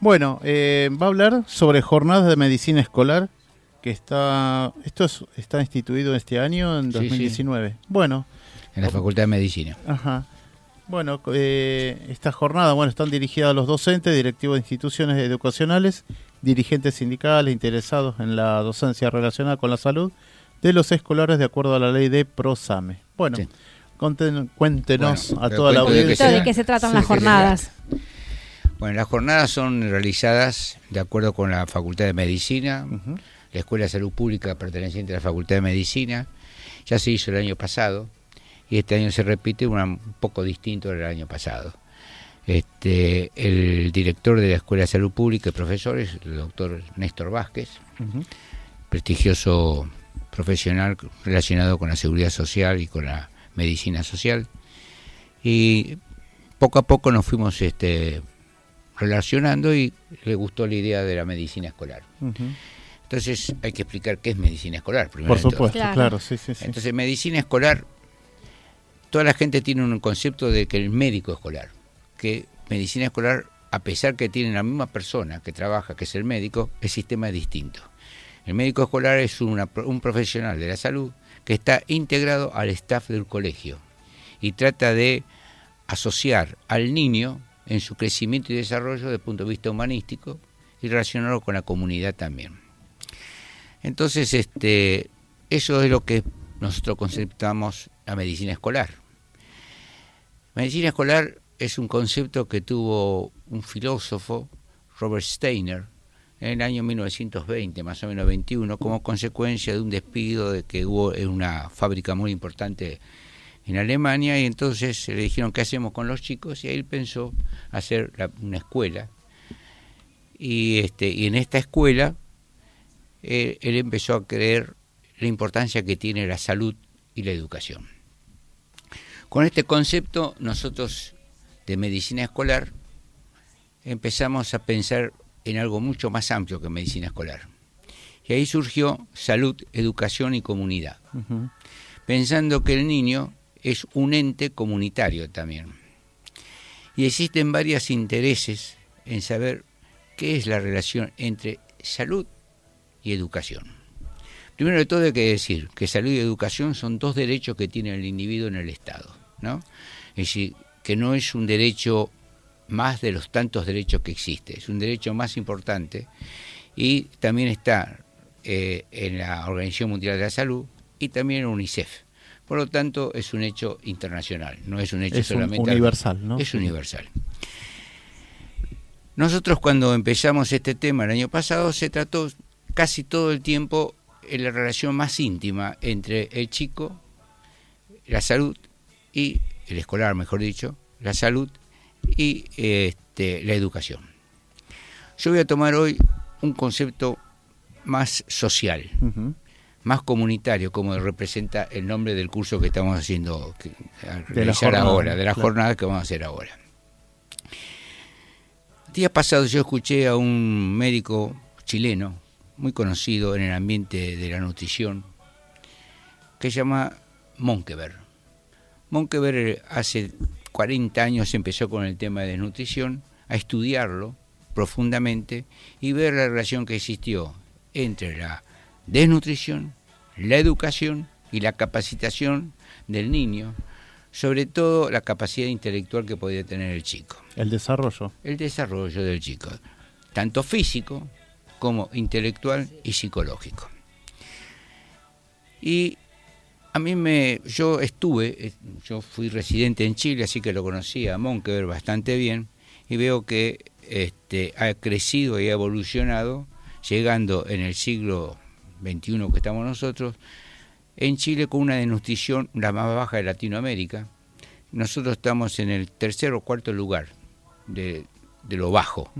[SPEAKER 2] Bueno, eh, va a hablar sobre jornadas de medicina escolar que está esto es- está instituido este año en
[SPEAKER 7] Sí, sí.
[SPEAKER 2] 2019. Bueno,
[SPEAKER 7] En la Facultad de Medicina.
[SPEAKER 2] Ajá. Bueno, eh, estas jornadas bueno, están dirigidas a los docentes, directivos de instituciones educacionales, dirigentes sindicales interesados en la docencia relacionada con la salud, de los escolares de acuerdo a la ley de Prosame. Bueno,
[SPEAKER 7] Sí.
[SPEAKER 2] conten- cuéntenos
[SPEAKER 7] Bueno,
[SPEAKER 2] a toda la audiencia.
[SPEAKER 3] de qué se tratan
[SPEAKER 2] Sí,
[SPEAKER 3] las jornadas.
[SPEAKER 7] Bueno, las jornadas son realizadas de acuerdo con la Facultad de Medicina, la Escuela de Salud Pública perteneciente a la Facultad de Medicina. Ya se hizo el año pasado y este año se repite una- un poco distinto del año pasado. Este, el director de la Escuela de Salud Pública y profesor es el doctor Néstor Vázquez, prestigioso profesional relacionado con la seguridad social y con la medicina social. Y poco a poco nos fuimos este, relacionando y le gustó la idea de la medicina escolar. Entonces hay que explicar qué es medicina escolar. primero
[SPEAKER 2] Por supuesto,
[SPEAKER 3] Claro.
[SPEAKER 2] claro, sí, sí, sí.
[SPEAKER 7] Entonces medicina escolar, toda la gente tiene un concepto de que el médico escolar, que medicina escolar, a pesar que tiene la misma persona que trabaja, que es el médico, el sistema es distinto. El médico escolar es un profesional de la salud que está integrado al staff del colegio y trata de asociar al niño en su crecimiento y desarrollo desde el punto de vista humanístico y relacionarlo con la comunidad también. Entonces, este, eso es lo que nosotros conceptamos la medicina escolar. Medicina escolar es un concepto que tuvo un filósofo, Robert Steiner, en el año 1920, más o menos 21, como consecuencia de un despido de que hubo en una fábrica muy importante en Alemania y entonces le dijeron qué hacemos con los chicos y ahí él pensó hacer una escuela y este y en esta escuela él empezó a creer la importancia que tiene la salud y la educación. Con este concepto nosotros de medicina escolar empezamos a pensar en algo mucho más amplio que medicina escolar. Y ahí surgió salud, educación y comunidad, pensando que el niño es un ente comunitario también. Y existen varios intereses en saber qué es la relación entre salud y educación. Primero de todo hay que decir que salud y educación son dos derechos que tiene el individuo en el Estado, ¿no? Es decir, que no es un derecho más de los tantos derechos que existe, es un derecho más importante y también está eh, en la Organización Mundial de la Salud y también en UNICEF. Por lo tanto, es un hecho internacional, no es un hecho
[SPEAKER 2] Es un-
[SPEAKER 7] solamente
[SPEAKER 2] universal, ¿no?
[SPEAKER 7] Es universal. Nosotros cuando empezamos este tema el año pasado se trató casi todo el tiempo en la relación más íntima entre el chico, la salud y el escolar, mejor dicho, la salud y este, la educación. Yo voy a tomar hoy un concepto más social, más comunitario, como representa el nombre del curso que estamos haciendo, que, a realizar
[SPEAKER 2] jornada,
[SPEAKER 7] ahora, de la
[SPEAKER 2] claro.
[SPEAKER 7] jornada que vamos a hacer ahora. Días pasados yo escuché a un médico chileno, muy conocido en el ambiente de la nutrición, que se llama Monkever. Monkever hace 40 años empezó con el tema de desnutrición, a estudiarlo profundamente y ver la relación que existió entre la desnutrición, la educación y la capacitación del niño, sobre todo la capacidad intelectual que podía tener el chico,
[SPEAKER 2] El desarrollo.
[SPEAKER 7] el desarrollo del chico, tanto físico como intelectual y psicológico. Y a mí me, yo estuve, eh, yo fui residente en Chile, así que lo conocía a Monkever bastante bien, y veo que este, ha crecido y ha evolucionado, llegando en el siglo XXI que estamos nosotros, en Chile con una desnutrición la más baja de Latinoamérica. Nosotros estamos en el tercer o cuarto lugar de, de lo bajo.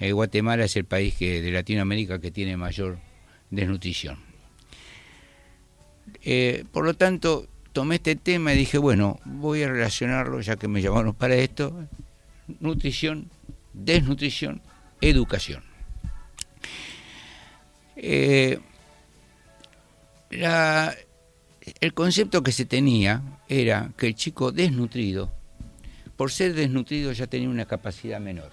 [SPEAKER 7] Eh, Guatemala es el país que, de Latinoamérica que tiene mayor desnutrición. Eh, por lo tanto, tomé este tema y dije, bueno, voy a relacionarlo, ya que me llamaron para esto, nutrición, desnutrición, educación. Eh, el concepto que se tenía era que el chico desnutrido, por ser desnutrido ya tenía una capacidad menor.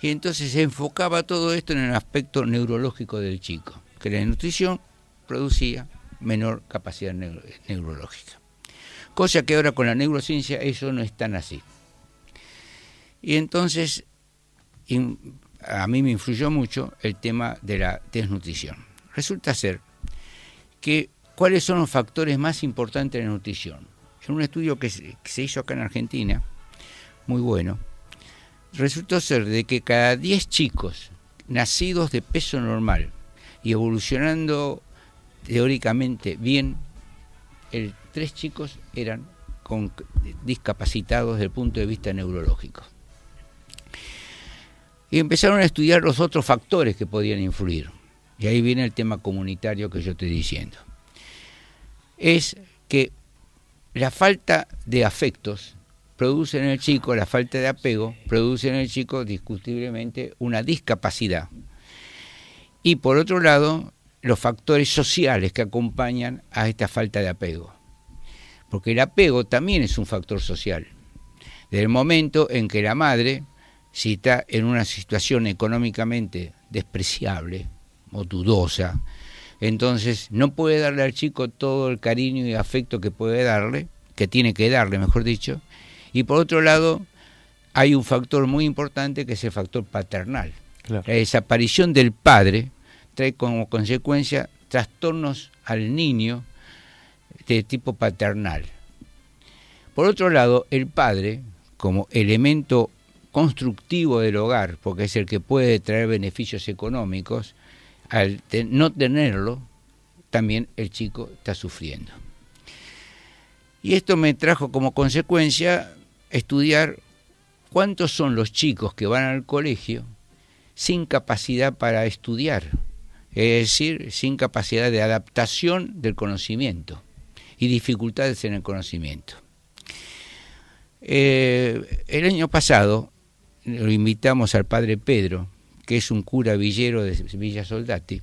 [SPEAKER 7] Y entonces se enfocaba todo esto en el aspecto neurológico del chico, que la nutrición producía menor capacidad neuro- neurológica. Cosa que ahora con la neurociencia eso no es tan así. Y entonces a mí me influyó mucho el tema de la desnutrición. Resulta ser que cuáles son los factores más importantes de la nutrición. En un estudio que se, que se hizo acá en Argentina, muy bueno, resultó ser de que cada 10 chicos nacidos de peso normal y evolucionando teóricamente bien, el, tres chicos eran discapacitados desde el punto de vista neurológico. Y empezaron a estudiar los otros factores que podían influir. Y ahí viene el tema comunitario que yo estoy diciendo. Es que la falta de afectos produce en el chico, la falta de apego, produce en el chico discutiblemente una discapacidad. Y por otro lado, los factores sociales que acompañan a esta falta de apego. Porque el apego también es un factor social. Desde el momento en que la madre, si está en una situación económicamente despreciable o dudosa, entonces no puede darle al chico todo el cariño y afecto que puede darle, que tiene que darle, mejor dicho, y por otro lado, hay un factor muy importante que es el factor paternal.
[SPEAKER 2] Claro.
[SPEAKER 7] La desaparición del padre trae como consecuencia trastornos al niño de tipo paternal. Por otro lado, el padre, como elemento constructivo del hogar, porque es el que puede traer beneficios económicos, al no tenerlo, también el chico está sufriendo. Y esto me trajo como consecuencia estudiar cuántos son los chicos que van al colegio sin capacidad para estudiar, es decir, sin capacidad de adaptación del conocimiento y dificultades en el conocimiento. Eh, el año pasado lo invitamos al padre Pedro, que es un cura villero de Villa Soldati,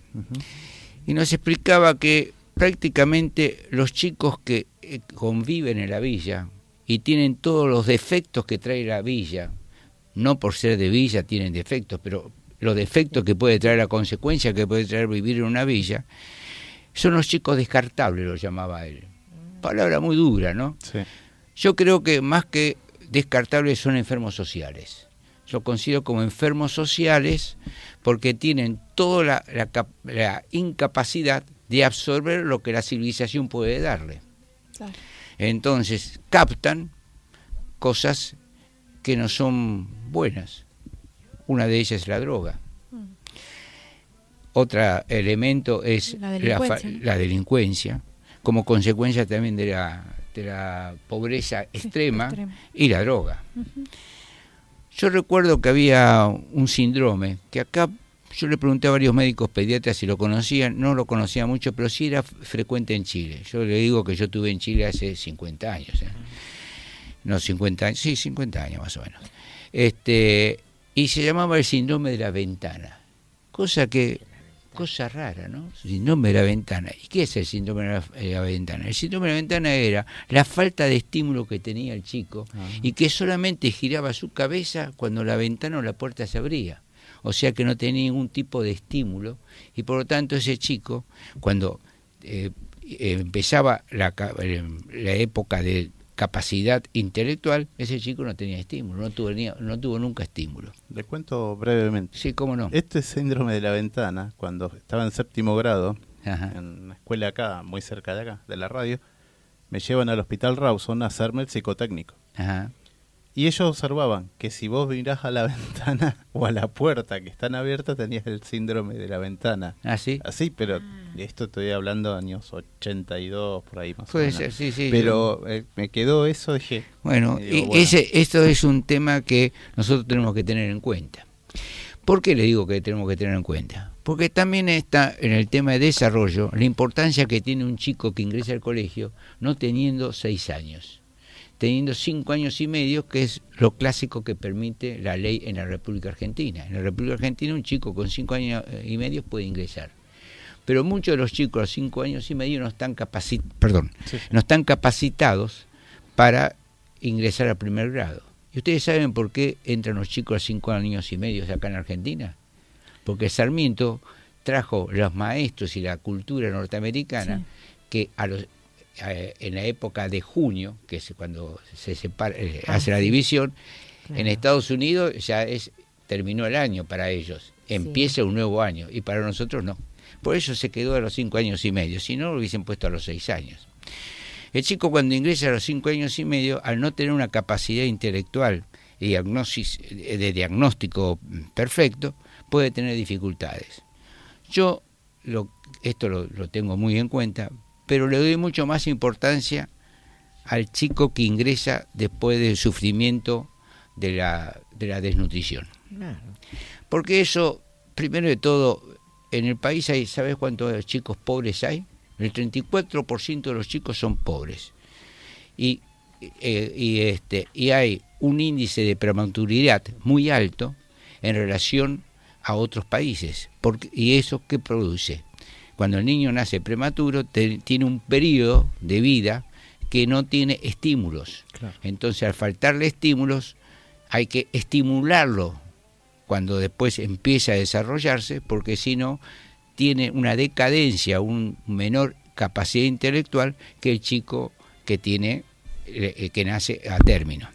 [SPEAKER 7] y nos explicaba que prácticamente los chicos que eh, conviven en la villa y tienen todos los defectos que trae la villa, no por ser de villa tienen defectos, pero los defectos que puede traer la consecuencia que puede traer vivir en una villa, son los chicos descartables, lo llamaba él. Palabra muy dura, ¿no?
[SPEAKER 2] Sí.
[SPEAKER 7] Yo creo que más que descartables son enfermos sociales. Yo considero como enfermos sociales porque tienen toda la, la cap- la incapacidad de absorber lo que la civilización puede darle.
[SPEAKER 3] Claro.
[SPEAKER 7] Entonces captan cosas que no son buenas. Una de ellas es la droga. Otro elemento es
[SPEAKER 3] La delincuencia, ¿no?
[SPEAKER 7] la delincuencia, como consecuencia también de la, de la pobreza extrema
[SPEAKER 3] extrema.
[SPEAKER 7] y la droga. Yo recuerdo que había un síndrome que acá yo le pregunté a varios médicos pediatras si lo conocían, no lo conocía mucho, pero sí era frecuente en Chile. Yo le digo que yo estuve en Chile hace 50 años. ¿eh? No, 50 años, sí, 50 años más o menos. Este, y se llamaba el síndrome de la ventana. Cosa que, cosa rara, ¿no? Síndrome de la ventana. ¿Y qué es el síndrome de la, de la ventana? El síndrome de la ventana era la falta de estímulo que tenía el chico y que solamente giraba su cabeza cuando la ventana o la puerta se abría. O sea que no tenía ningún tipo de estímulo y por lo tanto ese chico, cuando eh, eh, empezaba la, eh, la época de capacidad intelectual, ese chico no tenía estímulo, no tuvo, ni- no tuvo nunca estímulo.
[SPEAKER 2] Le cuento brevemente.
[SPEAKER 7] Sí, cómo no.
[SPEAKER 2] Este síndrome de la ventana, cuando estaba en séptimo grado,
[SPEAKER 7] Ajá.
[SPEAKER 2] en una escuela acá, muy cerca de acá, de la radio, me llevan al hospital Rawson a hacerme el psicotécnico.
[SPEAKER 7] Ajá.
[SPEAKER 2] Y ellos observaban que si vos mirás a la ventana o a la puerta que están abiertas, tenías el síndrome de la ventana.
[SPEAKER 7] ¿Ah, sí?
[SPEAKER 2] Así, pero esto estoy hablando de años 82, por ahí más o
[SPEAKER 7] Puede
[SPEAKER 2] menos.
[SPEAKER 7] ser, sí, sí.
[SPEAKER 2] Pero eh, me quedó eso, dije.
[SPEAKER 7] Bueno,
[SPEAKER 2] y digo,
[SPEAKER 7] y
[SPEAKER 2] bueno,
[SPEAKER 7] ese, esto es un tema que nosotros tenemos que tener en cuenta. ¿Por qué le digo que tenemos que tener en cuenta? Porque también está en el tema de desarrollo la importancia que tiene un chico que ingresa al colegio no teniendo seis años, teniendo cinco años y medio, que es lo clásico que permite la ley en la República Argentina. En la República Argentina un chico con cinco años y medio puede ingresar. Pero muchos de los chicos a los cinco años y medio no están, capaci- perdón,
[SPEAKER 2] Sí, sí.
[SPEAKER 7] no están capacitados para ingresar al primer grado. ¿Y ustedes saben por qué entran los chicos a cinco años y medio acá en Argentina? Porque Sarmiento trajo los maestros y la cultura norteamericana
[SPEAKER 3] Sí.
[SPEAKER 7] que a los, eh, en la época de junio, que es cuando se separa, eh,
[SPEAKER 4] Ah,
[SPEAKER 7] hace la división,
[SPEAKER 4] Claro.
[SPEAKER 7] en Estados Unidos ya es terminó el año para ellos, empieza un nuevo año y para nosotros no. Por eso se quedó a los cinco años y medio, si no lo hubiesen puesto a los seis años. El chico cuando ingresa a los cinco años y medio, al no tener una capacidad intelectual y diagnosis, de diagnóstico perfecto, puede tener dificultades. Yo lo, esto lo, lo tengo muy en cuenta, pero le doy mucho más importancia al chico que ingresa después del sufrimiento de la, de la desnutrición. Porque eso, primero de todo, en el país hay, ¿sabes cuántos chicos pobres hay? El 34% de los chicos son pobres. Y, eh, y, este, y hay un índice de prematuridad muy alto en relación a otros países. Porque, ¿Y eso qué produce? Cuando el niño nace prematuro, te- tiene un periodo de vida que no tiene estímulos.
[SPEAKER 2] Claro.
[SPEAKER 7] Entonces, al faltarle estímulos, hay que estimularlo cuando después empieza a desarrollarse, porque si no, tiene una decadencia, un menor capacidad intelectual que el chico que tiene, eh, que nace a término.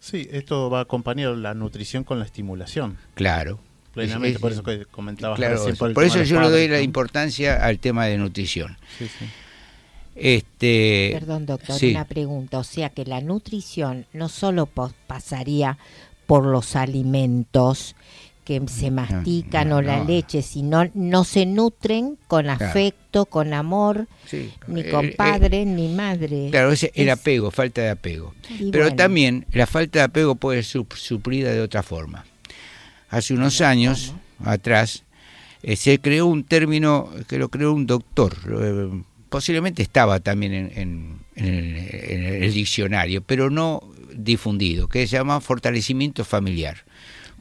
[SPEAKER 2] Sí, esto va acompañado la nutrición con la estimulación.
[SPEAKER 7] Claro.
[SPEAKER 2] Plenamente,
[SPEAKER 7] Es- es-
[SPEAKER 2] por eso que comentabas
[SPEAKER 7] Claro,
[SPEAKER 2] recién
[SPEAKER 7] por,
[SPEAKER 2] el tema
[SPEAKER 7] eso
[SPEAKER 2] de los
[SPEAKER 7] yo le doy la importancia al tema de nutrición.
[SPEAKER 2] Sí, sí.
[SPEAKER 7] Este,
[SPEAKER 4] Perdón, doctor,
[SPEAKER 7] sí.
[SPEAKER 4] una pregunta. O sea que la nutrición no solo pasaría por los alimentos que se mastican
[SPEAKER 7] no,
[SPEAKER 4] o la
[SPEAKER 7] no.
[SPEAKER 4] leche, sino no se nutren con
[SPEAKER 7] Claro.
[SPEAKER 4] afecto, con amor,
[SPEAKER 7] Sí,
[SPEAKER 4] ni
[SPEAKER 7] eh,
[SPEAKER 4] con
[SPEAKER 7] eh,
[SPEAKER 4] padre ni madre.
[SPEAKER 7] Claro, ese el
[SPEAKER 4] Es-
[SPEAKER 7] apego, falta de apego.
[SPEAKER 4] y
[SPEAKER 7] Pero
[SPEAKER 4] bueno,
[SPEAKER 7] también la falta de apego puede ser sup- suplida de otra forma. Hace unos años atrás eh, se creó un término que lo creó un doctor, eh, posiblemente estaba también en, en- en el, en el diccionario, pero no difundido, que se llama fortalecimiento familiar.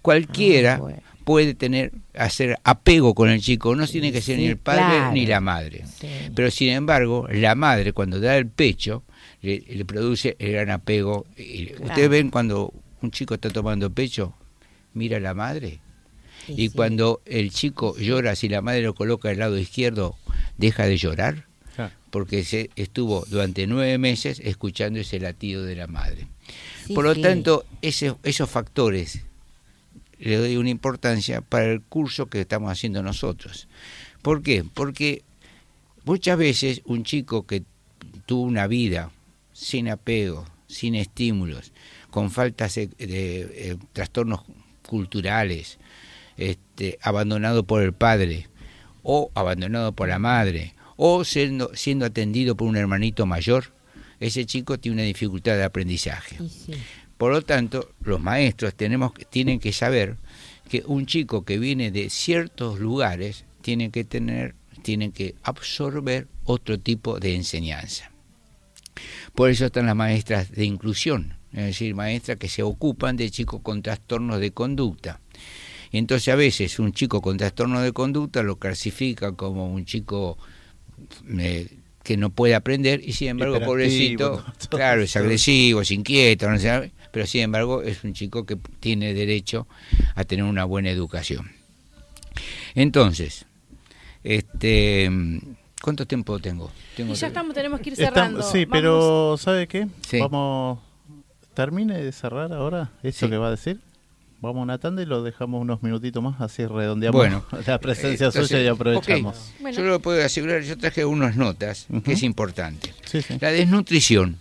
[SPEAKER 7] Cualquiera
[SPEAKER 4] Ah, bueno.
[SPEAKER 7] puede tener, hacer apego con el chico, no tiene que ser ni el padre
[SPEAKER 4] claro.
[SPEAKER 7] ni la madre.
[SPEAKER 4] Sí.
[SPEAKER 7] Pero sin embargo, la madre cuando da el pecho le, le produce el gran apego.
[SPEAKER 4] Claro.
[SPEAKER 7] Ustedes ven cuando un chico está tomando pecho, mira a la madre. Y
[SPEAKER 4] sí.
[SPEAKER 7] cuando el chico llora, si la madre lo coloca del lado izquierdo, deja de llorar,
[SPEAKER 2] Claro.
[SPEAKER 7] porque se estuvo durante nueve meses escuchando ese latido de la madre.
[SPEAKER 4] Sí,
[SPEAKER 7] Por lo
[SPEAKER 4] sí.
[SPEAKER 7] tanto, ese- esos factores le doy una importancia para el curso que estamos haciendo nosotros. ¿Por qué? Porque muchas veces un chico que tuvo una vida sin apego, sin estímulos, con faltas de, de, eh, trastornos culturales, este, abandonado por el padre o abandonado por la madre o siendo, siendo atendido por un hermanito mayor, ese chico tiene una dificultad de aprendizaje.
[SPEAKER 4] Sí.
[SPEAKER 7] Por lo tanto, los maestros tenemos, tienen que saber que un chico que viene de ciertos lugares tiene que tener, tiene que absorber otro tipo de enseñanza. Por eso están las maestras de inclusión, es decir, maestras que se ocupan de chicos con trastornos de conducta. Y entonces a veces un chico con trastorno de conducta lo clasifica como un chico eh, que no puede aprender y sin embargo, pobrecito,
[SPEAKER 2] ¿no?
[SPEAKER 7] claro, es agresivo, es inquieto, no sé, pero sin embargo es un chico que tiene derecho a tener una buena educación. Entonces, este, ¿cuánto tiempo tengo? tengo
[SPEAKER 3] Y ya estamos, tenemos que ir
[SPEAKER 2] Estamos-
[SPEAKER 3] cerrando.
[SPEAKER 2] sí,
[SPEAKER 3] Vamos-
[SPEAKER 2] pero ¿sabe qué?
[SPEAKER 7] Sí.
[SPEAKER 2] Vamos, termine de cerrar ahora esto
[SPEAKER 7] Sí.
[SPEAKER 2] que va a decir. Vamos a una tanda y lo dejamos unos minutitos más, así redondeamos
[SPEAKER 7] Bueno,
[SPEAKER 2] la presencia
[SPEAKER 7] Entonces,
[SPEAKER 2] suya y aprovechamos.
[SPEAKER 7] ok,
[SPEAKER 3] Bueno.
[SPEAKER 7] Yo lo puedo asegurar, yo traje unas notas, que es importante.
[SPEAKER 2] Sí, sí.
[SPEAKER 7] La desnutrición,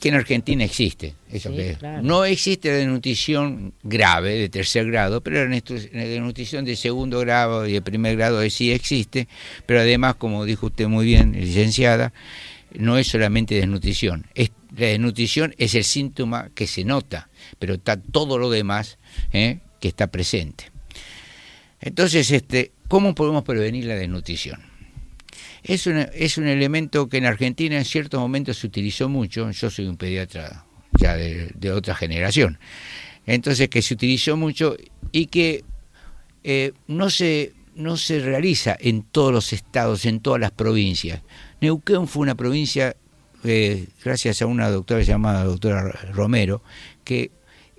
[SPEAKER 7] que en Argentina existe, eso
[SPEAKER 4] Sí,
[SPEAKER 7] que
[SPEAKER 4] claro.
[SPEAKER 7] no existe la desnutrición grave de tercer grado, pero la desnutrición de segundo grado y de primer grado eh, sí existe, pero además, como dijo usted muy bien, licenciada, no es solamente desnutrición, es, la desnutrición es el síntoma que se nota, pero está todo lo demás eh, que está presente. Entonces, este, ¿cómo podemos prevenir la desnutrición? Es, una- es un elemento que en Argentina en ciertos momentos se utilizó mucho. Yo soy un pediatra ya de, de otra generación. Entonces, que se utilizó mucho y que eh, no, se, no se realiza en todos los estados, en todas las provincias. Neuquén fue una provincia, eh, gracias a una doctora llamada doctora Romero, que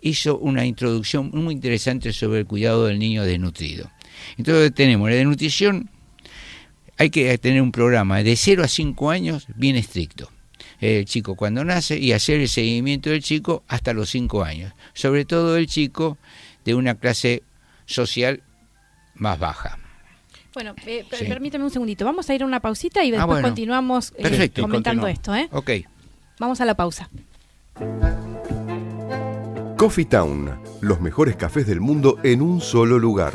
[SPEAKER 7] hizo una introducción muy interesante sobre el cuidado del niño desnutrido. Entonces tenemos la desnutrición, hay que tener un programa de 0 a 5 años bien estricto. El chico cuando nace y hacer el seguimiento del chico hasta los 5 años. Sobre todo el chico de una clase social más baja.
[SPEAKER 3] Bueno, eh,
[SPEAKER 7] Sí.
[SPEAKER 3] permíteme un segundito. Vamos a ir a una pausita y
[SPEAKER 7] Ah,
[SPEAKER 3] después
[SPEAKER 7] bueno.
[SPEAKER 3] continuamos eh,
[SPEAKER 7] Perfecto.
[SPEAKER 3] comentando esto. ¿eh?
[SPEAKER 7] Ok.
[SPEAKER 3] Vamos a la pausa.
[SPEAKER 1] Coffee Town, los mejores cafés del mundo en un solo lugar.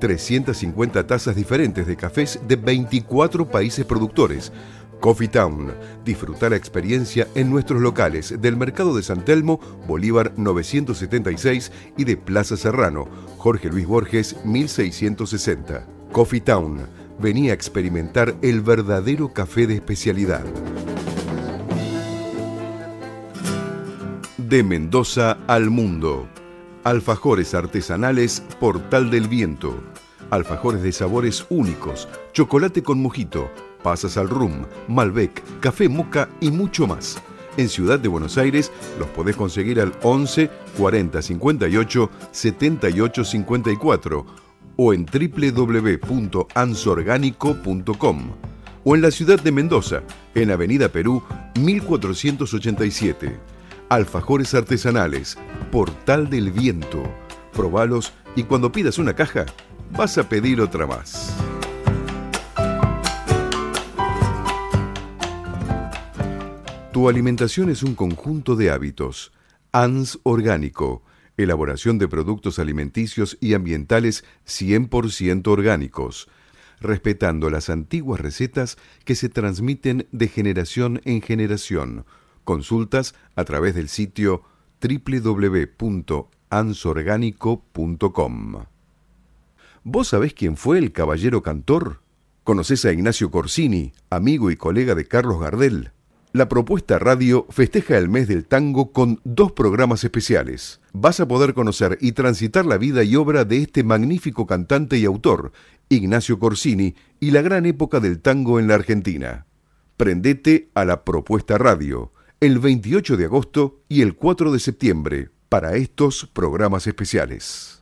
[SPEAKER 1] 350 tazas diferentes de cafés de 24 países productores. Coffee Town, disfruta la experiencia en nuestros locales del Mercado de San Telmo, Bolívar 976 y de Plaza Serrano, Jorge Luis Borges 1660. Coffee Town, venía a experimentar el verdadero café de especialidad. De Mendoza al mundo. Alfajores artesanales Portal del Viento. Alfajores de sabores únicos, chocolate con mojito, pasas al rum, Malbec, café moca y mucho más. En Ciudad de Buenos Aires los podés conseguir al 11 40 58 78 54 o en www.ansorgánico.com o en la ciudad de Mendoza, en Avenida Perú 1487. Alfajores artesanales, Portal del Viento. Probalos y cuando pidas una caja, vas a pedir otra más. Tu alimentación es un conjunto de hábitos. ANS Orgánico. Elaboración de productos alimenticios y ambientales 100% orgánicos, respetando las antiguas recetas que se transmiten de generación en generación. Consultas a través del sitio www.ansorgánico.com. ¿Vos sabés quién fue el caballero cantor? ¿Conocés a Ignacio Corsini, amigo y colega de Carlos Gardel? La propuesta radio festeja el mes del tango con dos programas especiales. Vas a poder conocer y transitar la vida y obra de este magnífico cantante y autor, Ignacio Corsini, y la gran época del tango en la Argentina. Prendete a la propuesta radio el 28 de agosto y el 4 de septiembre para estos programas especiales.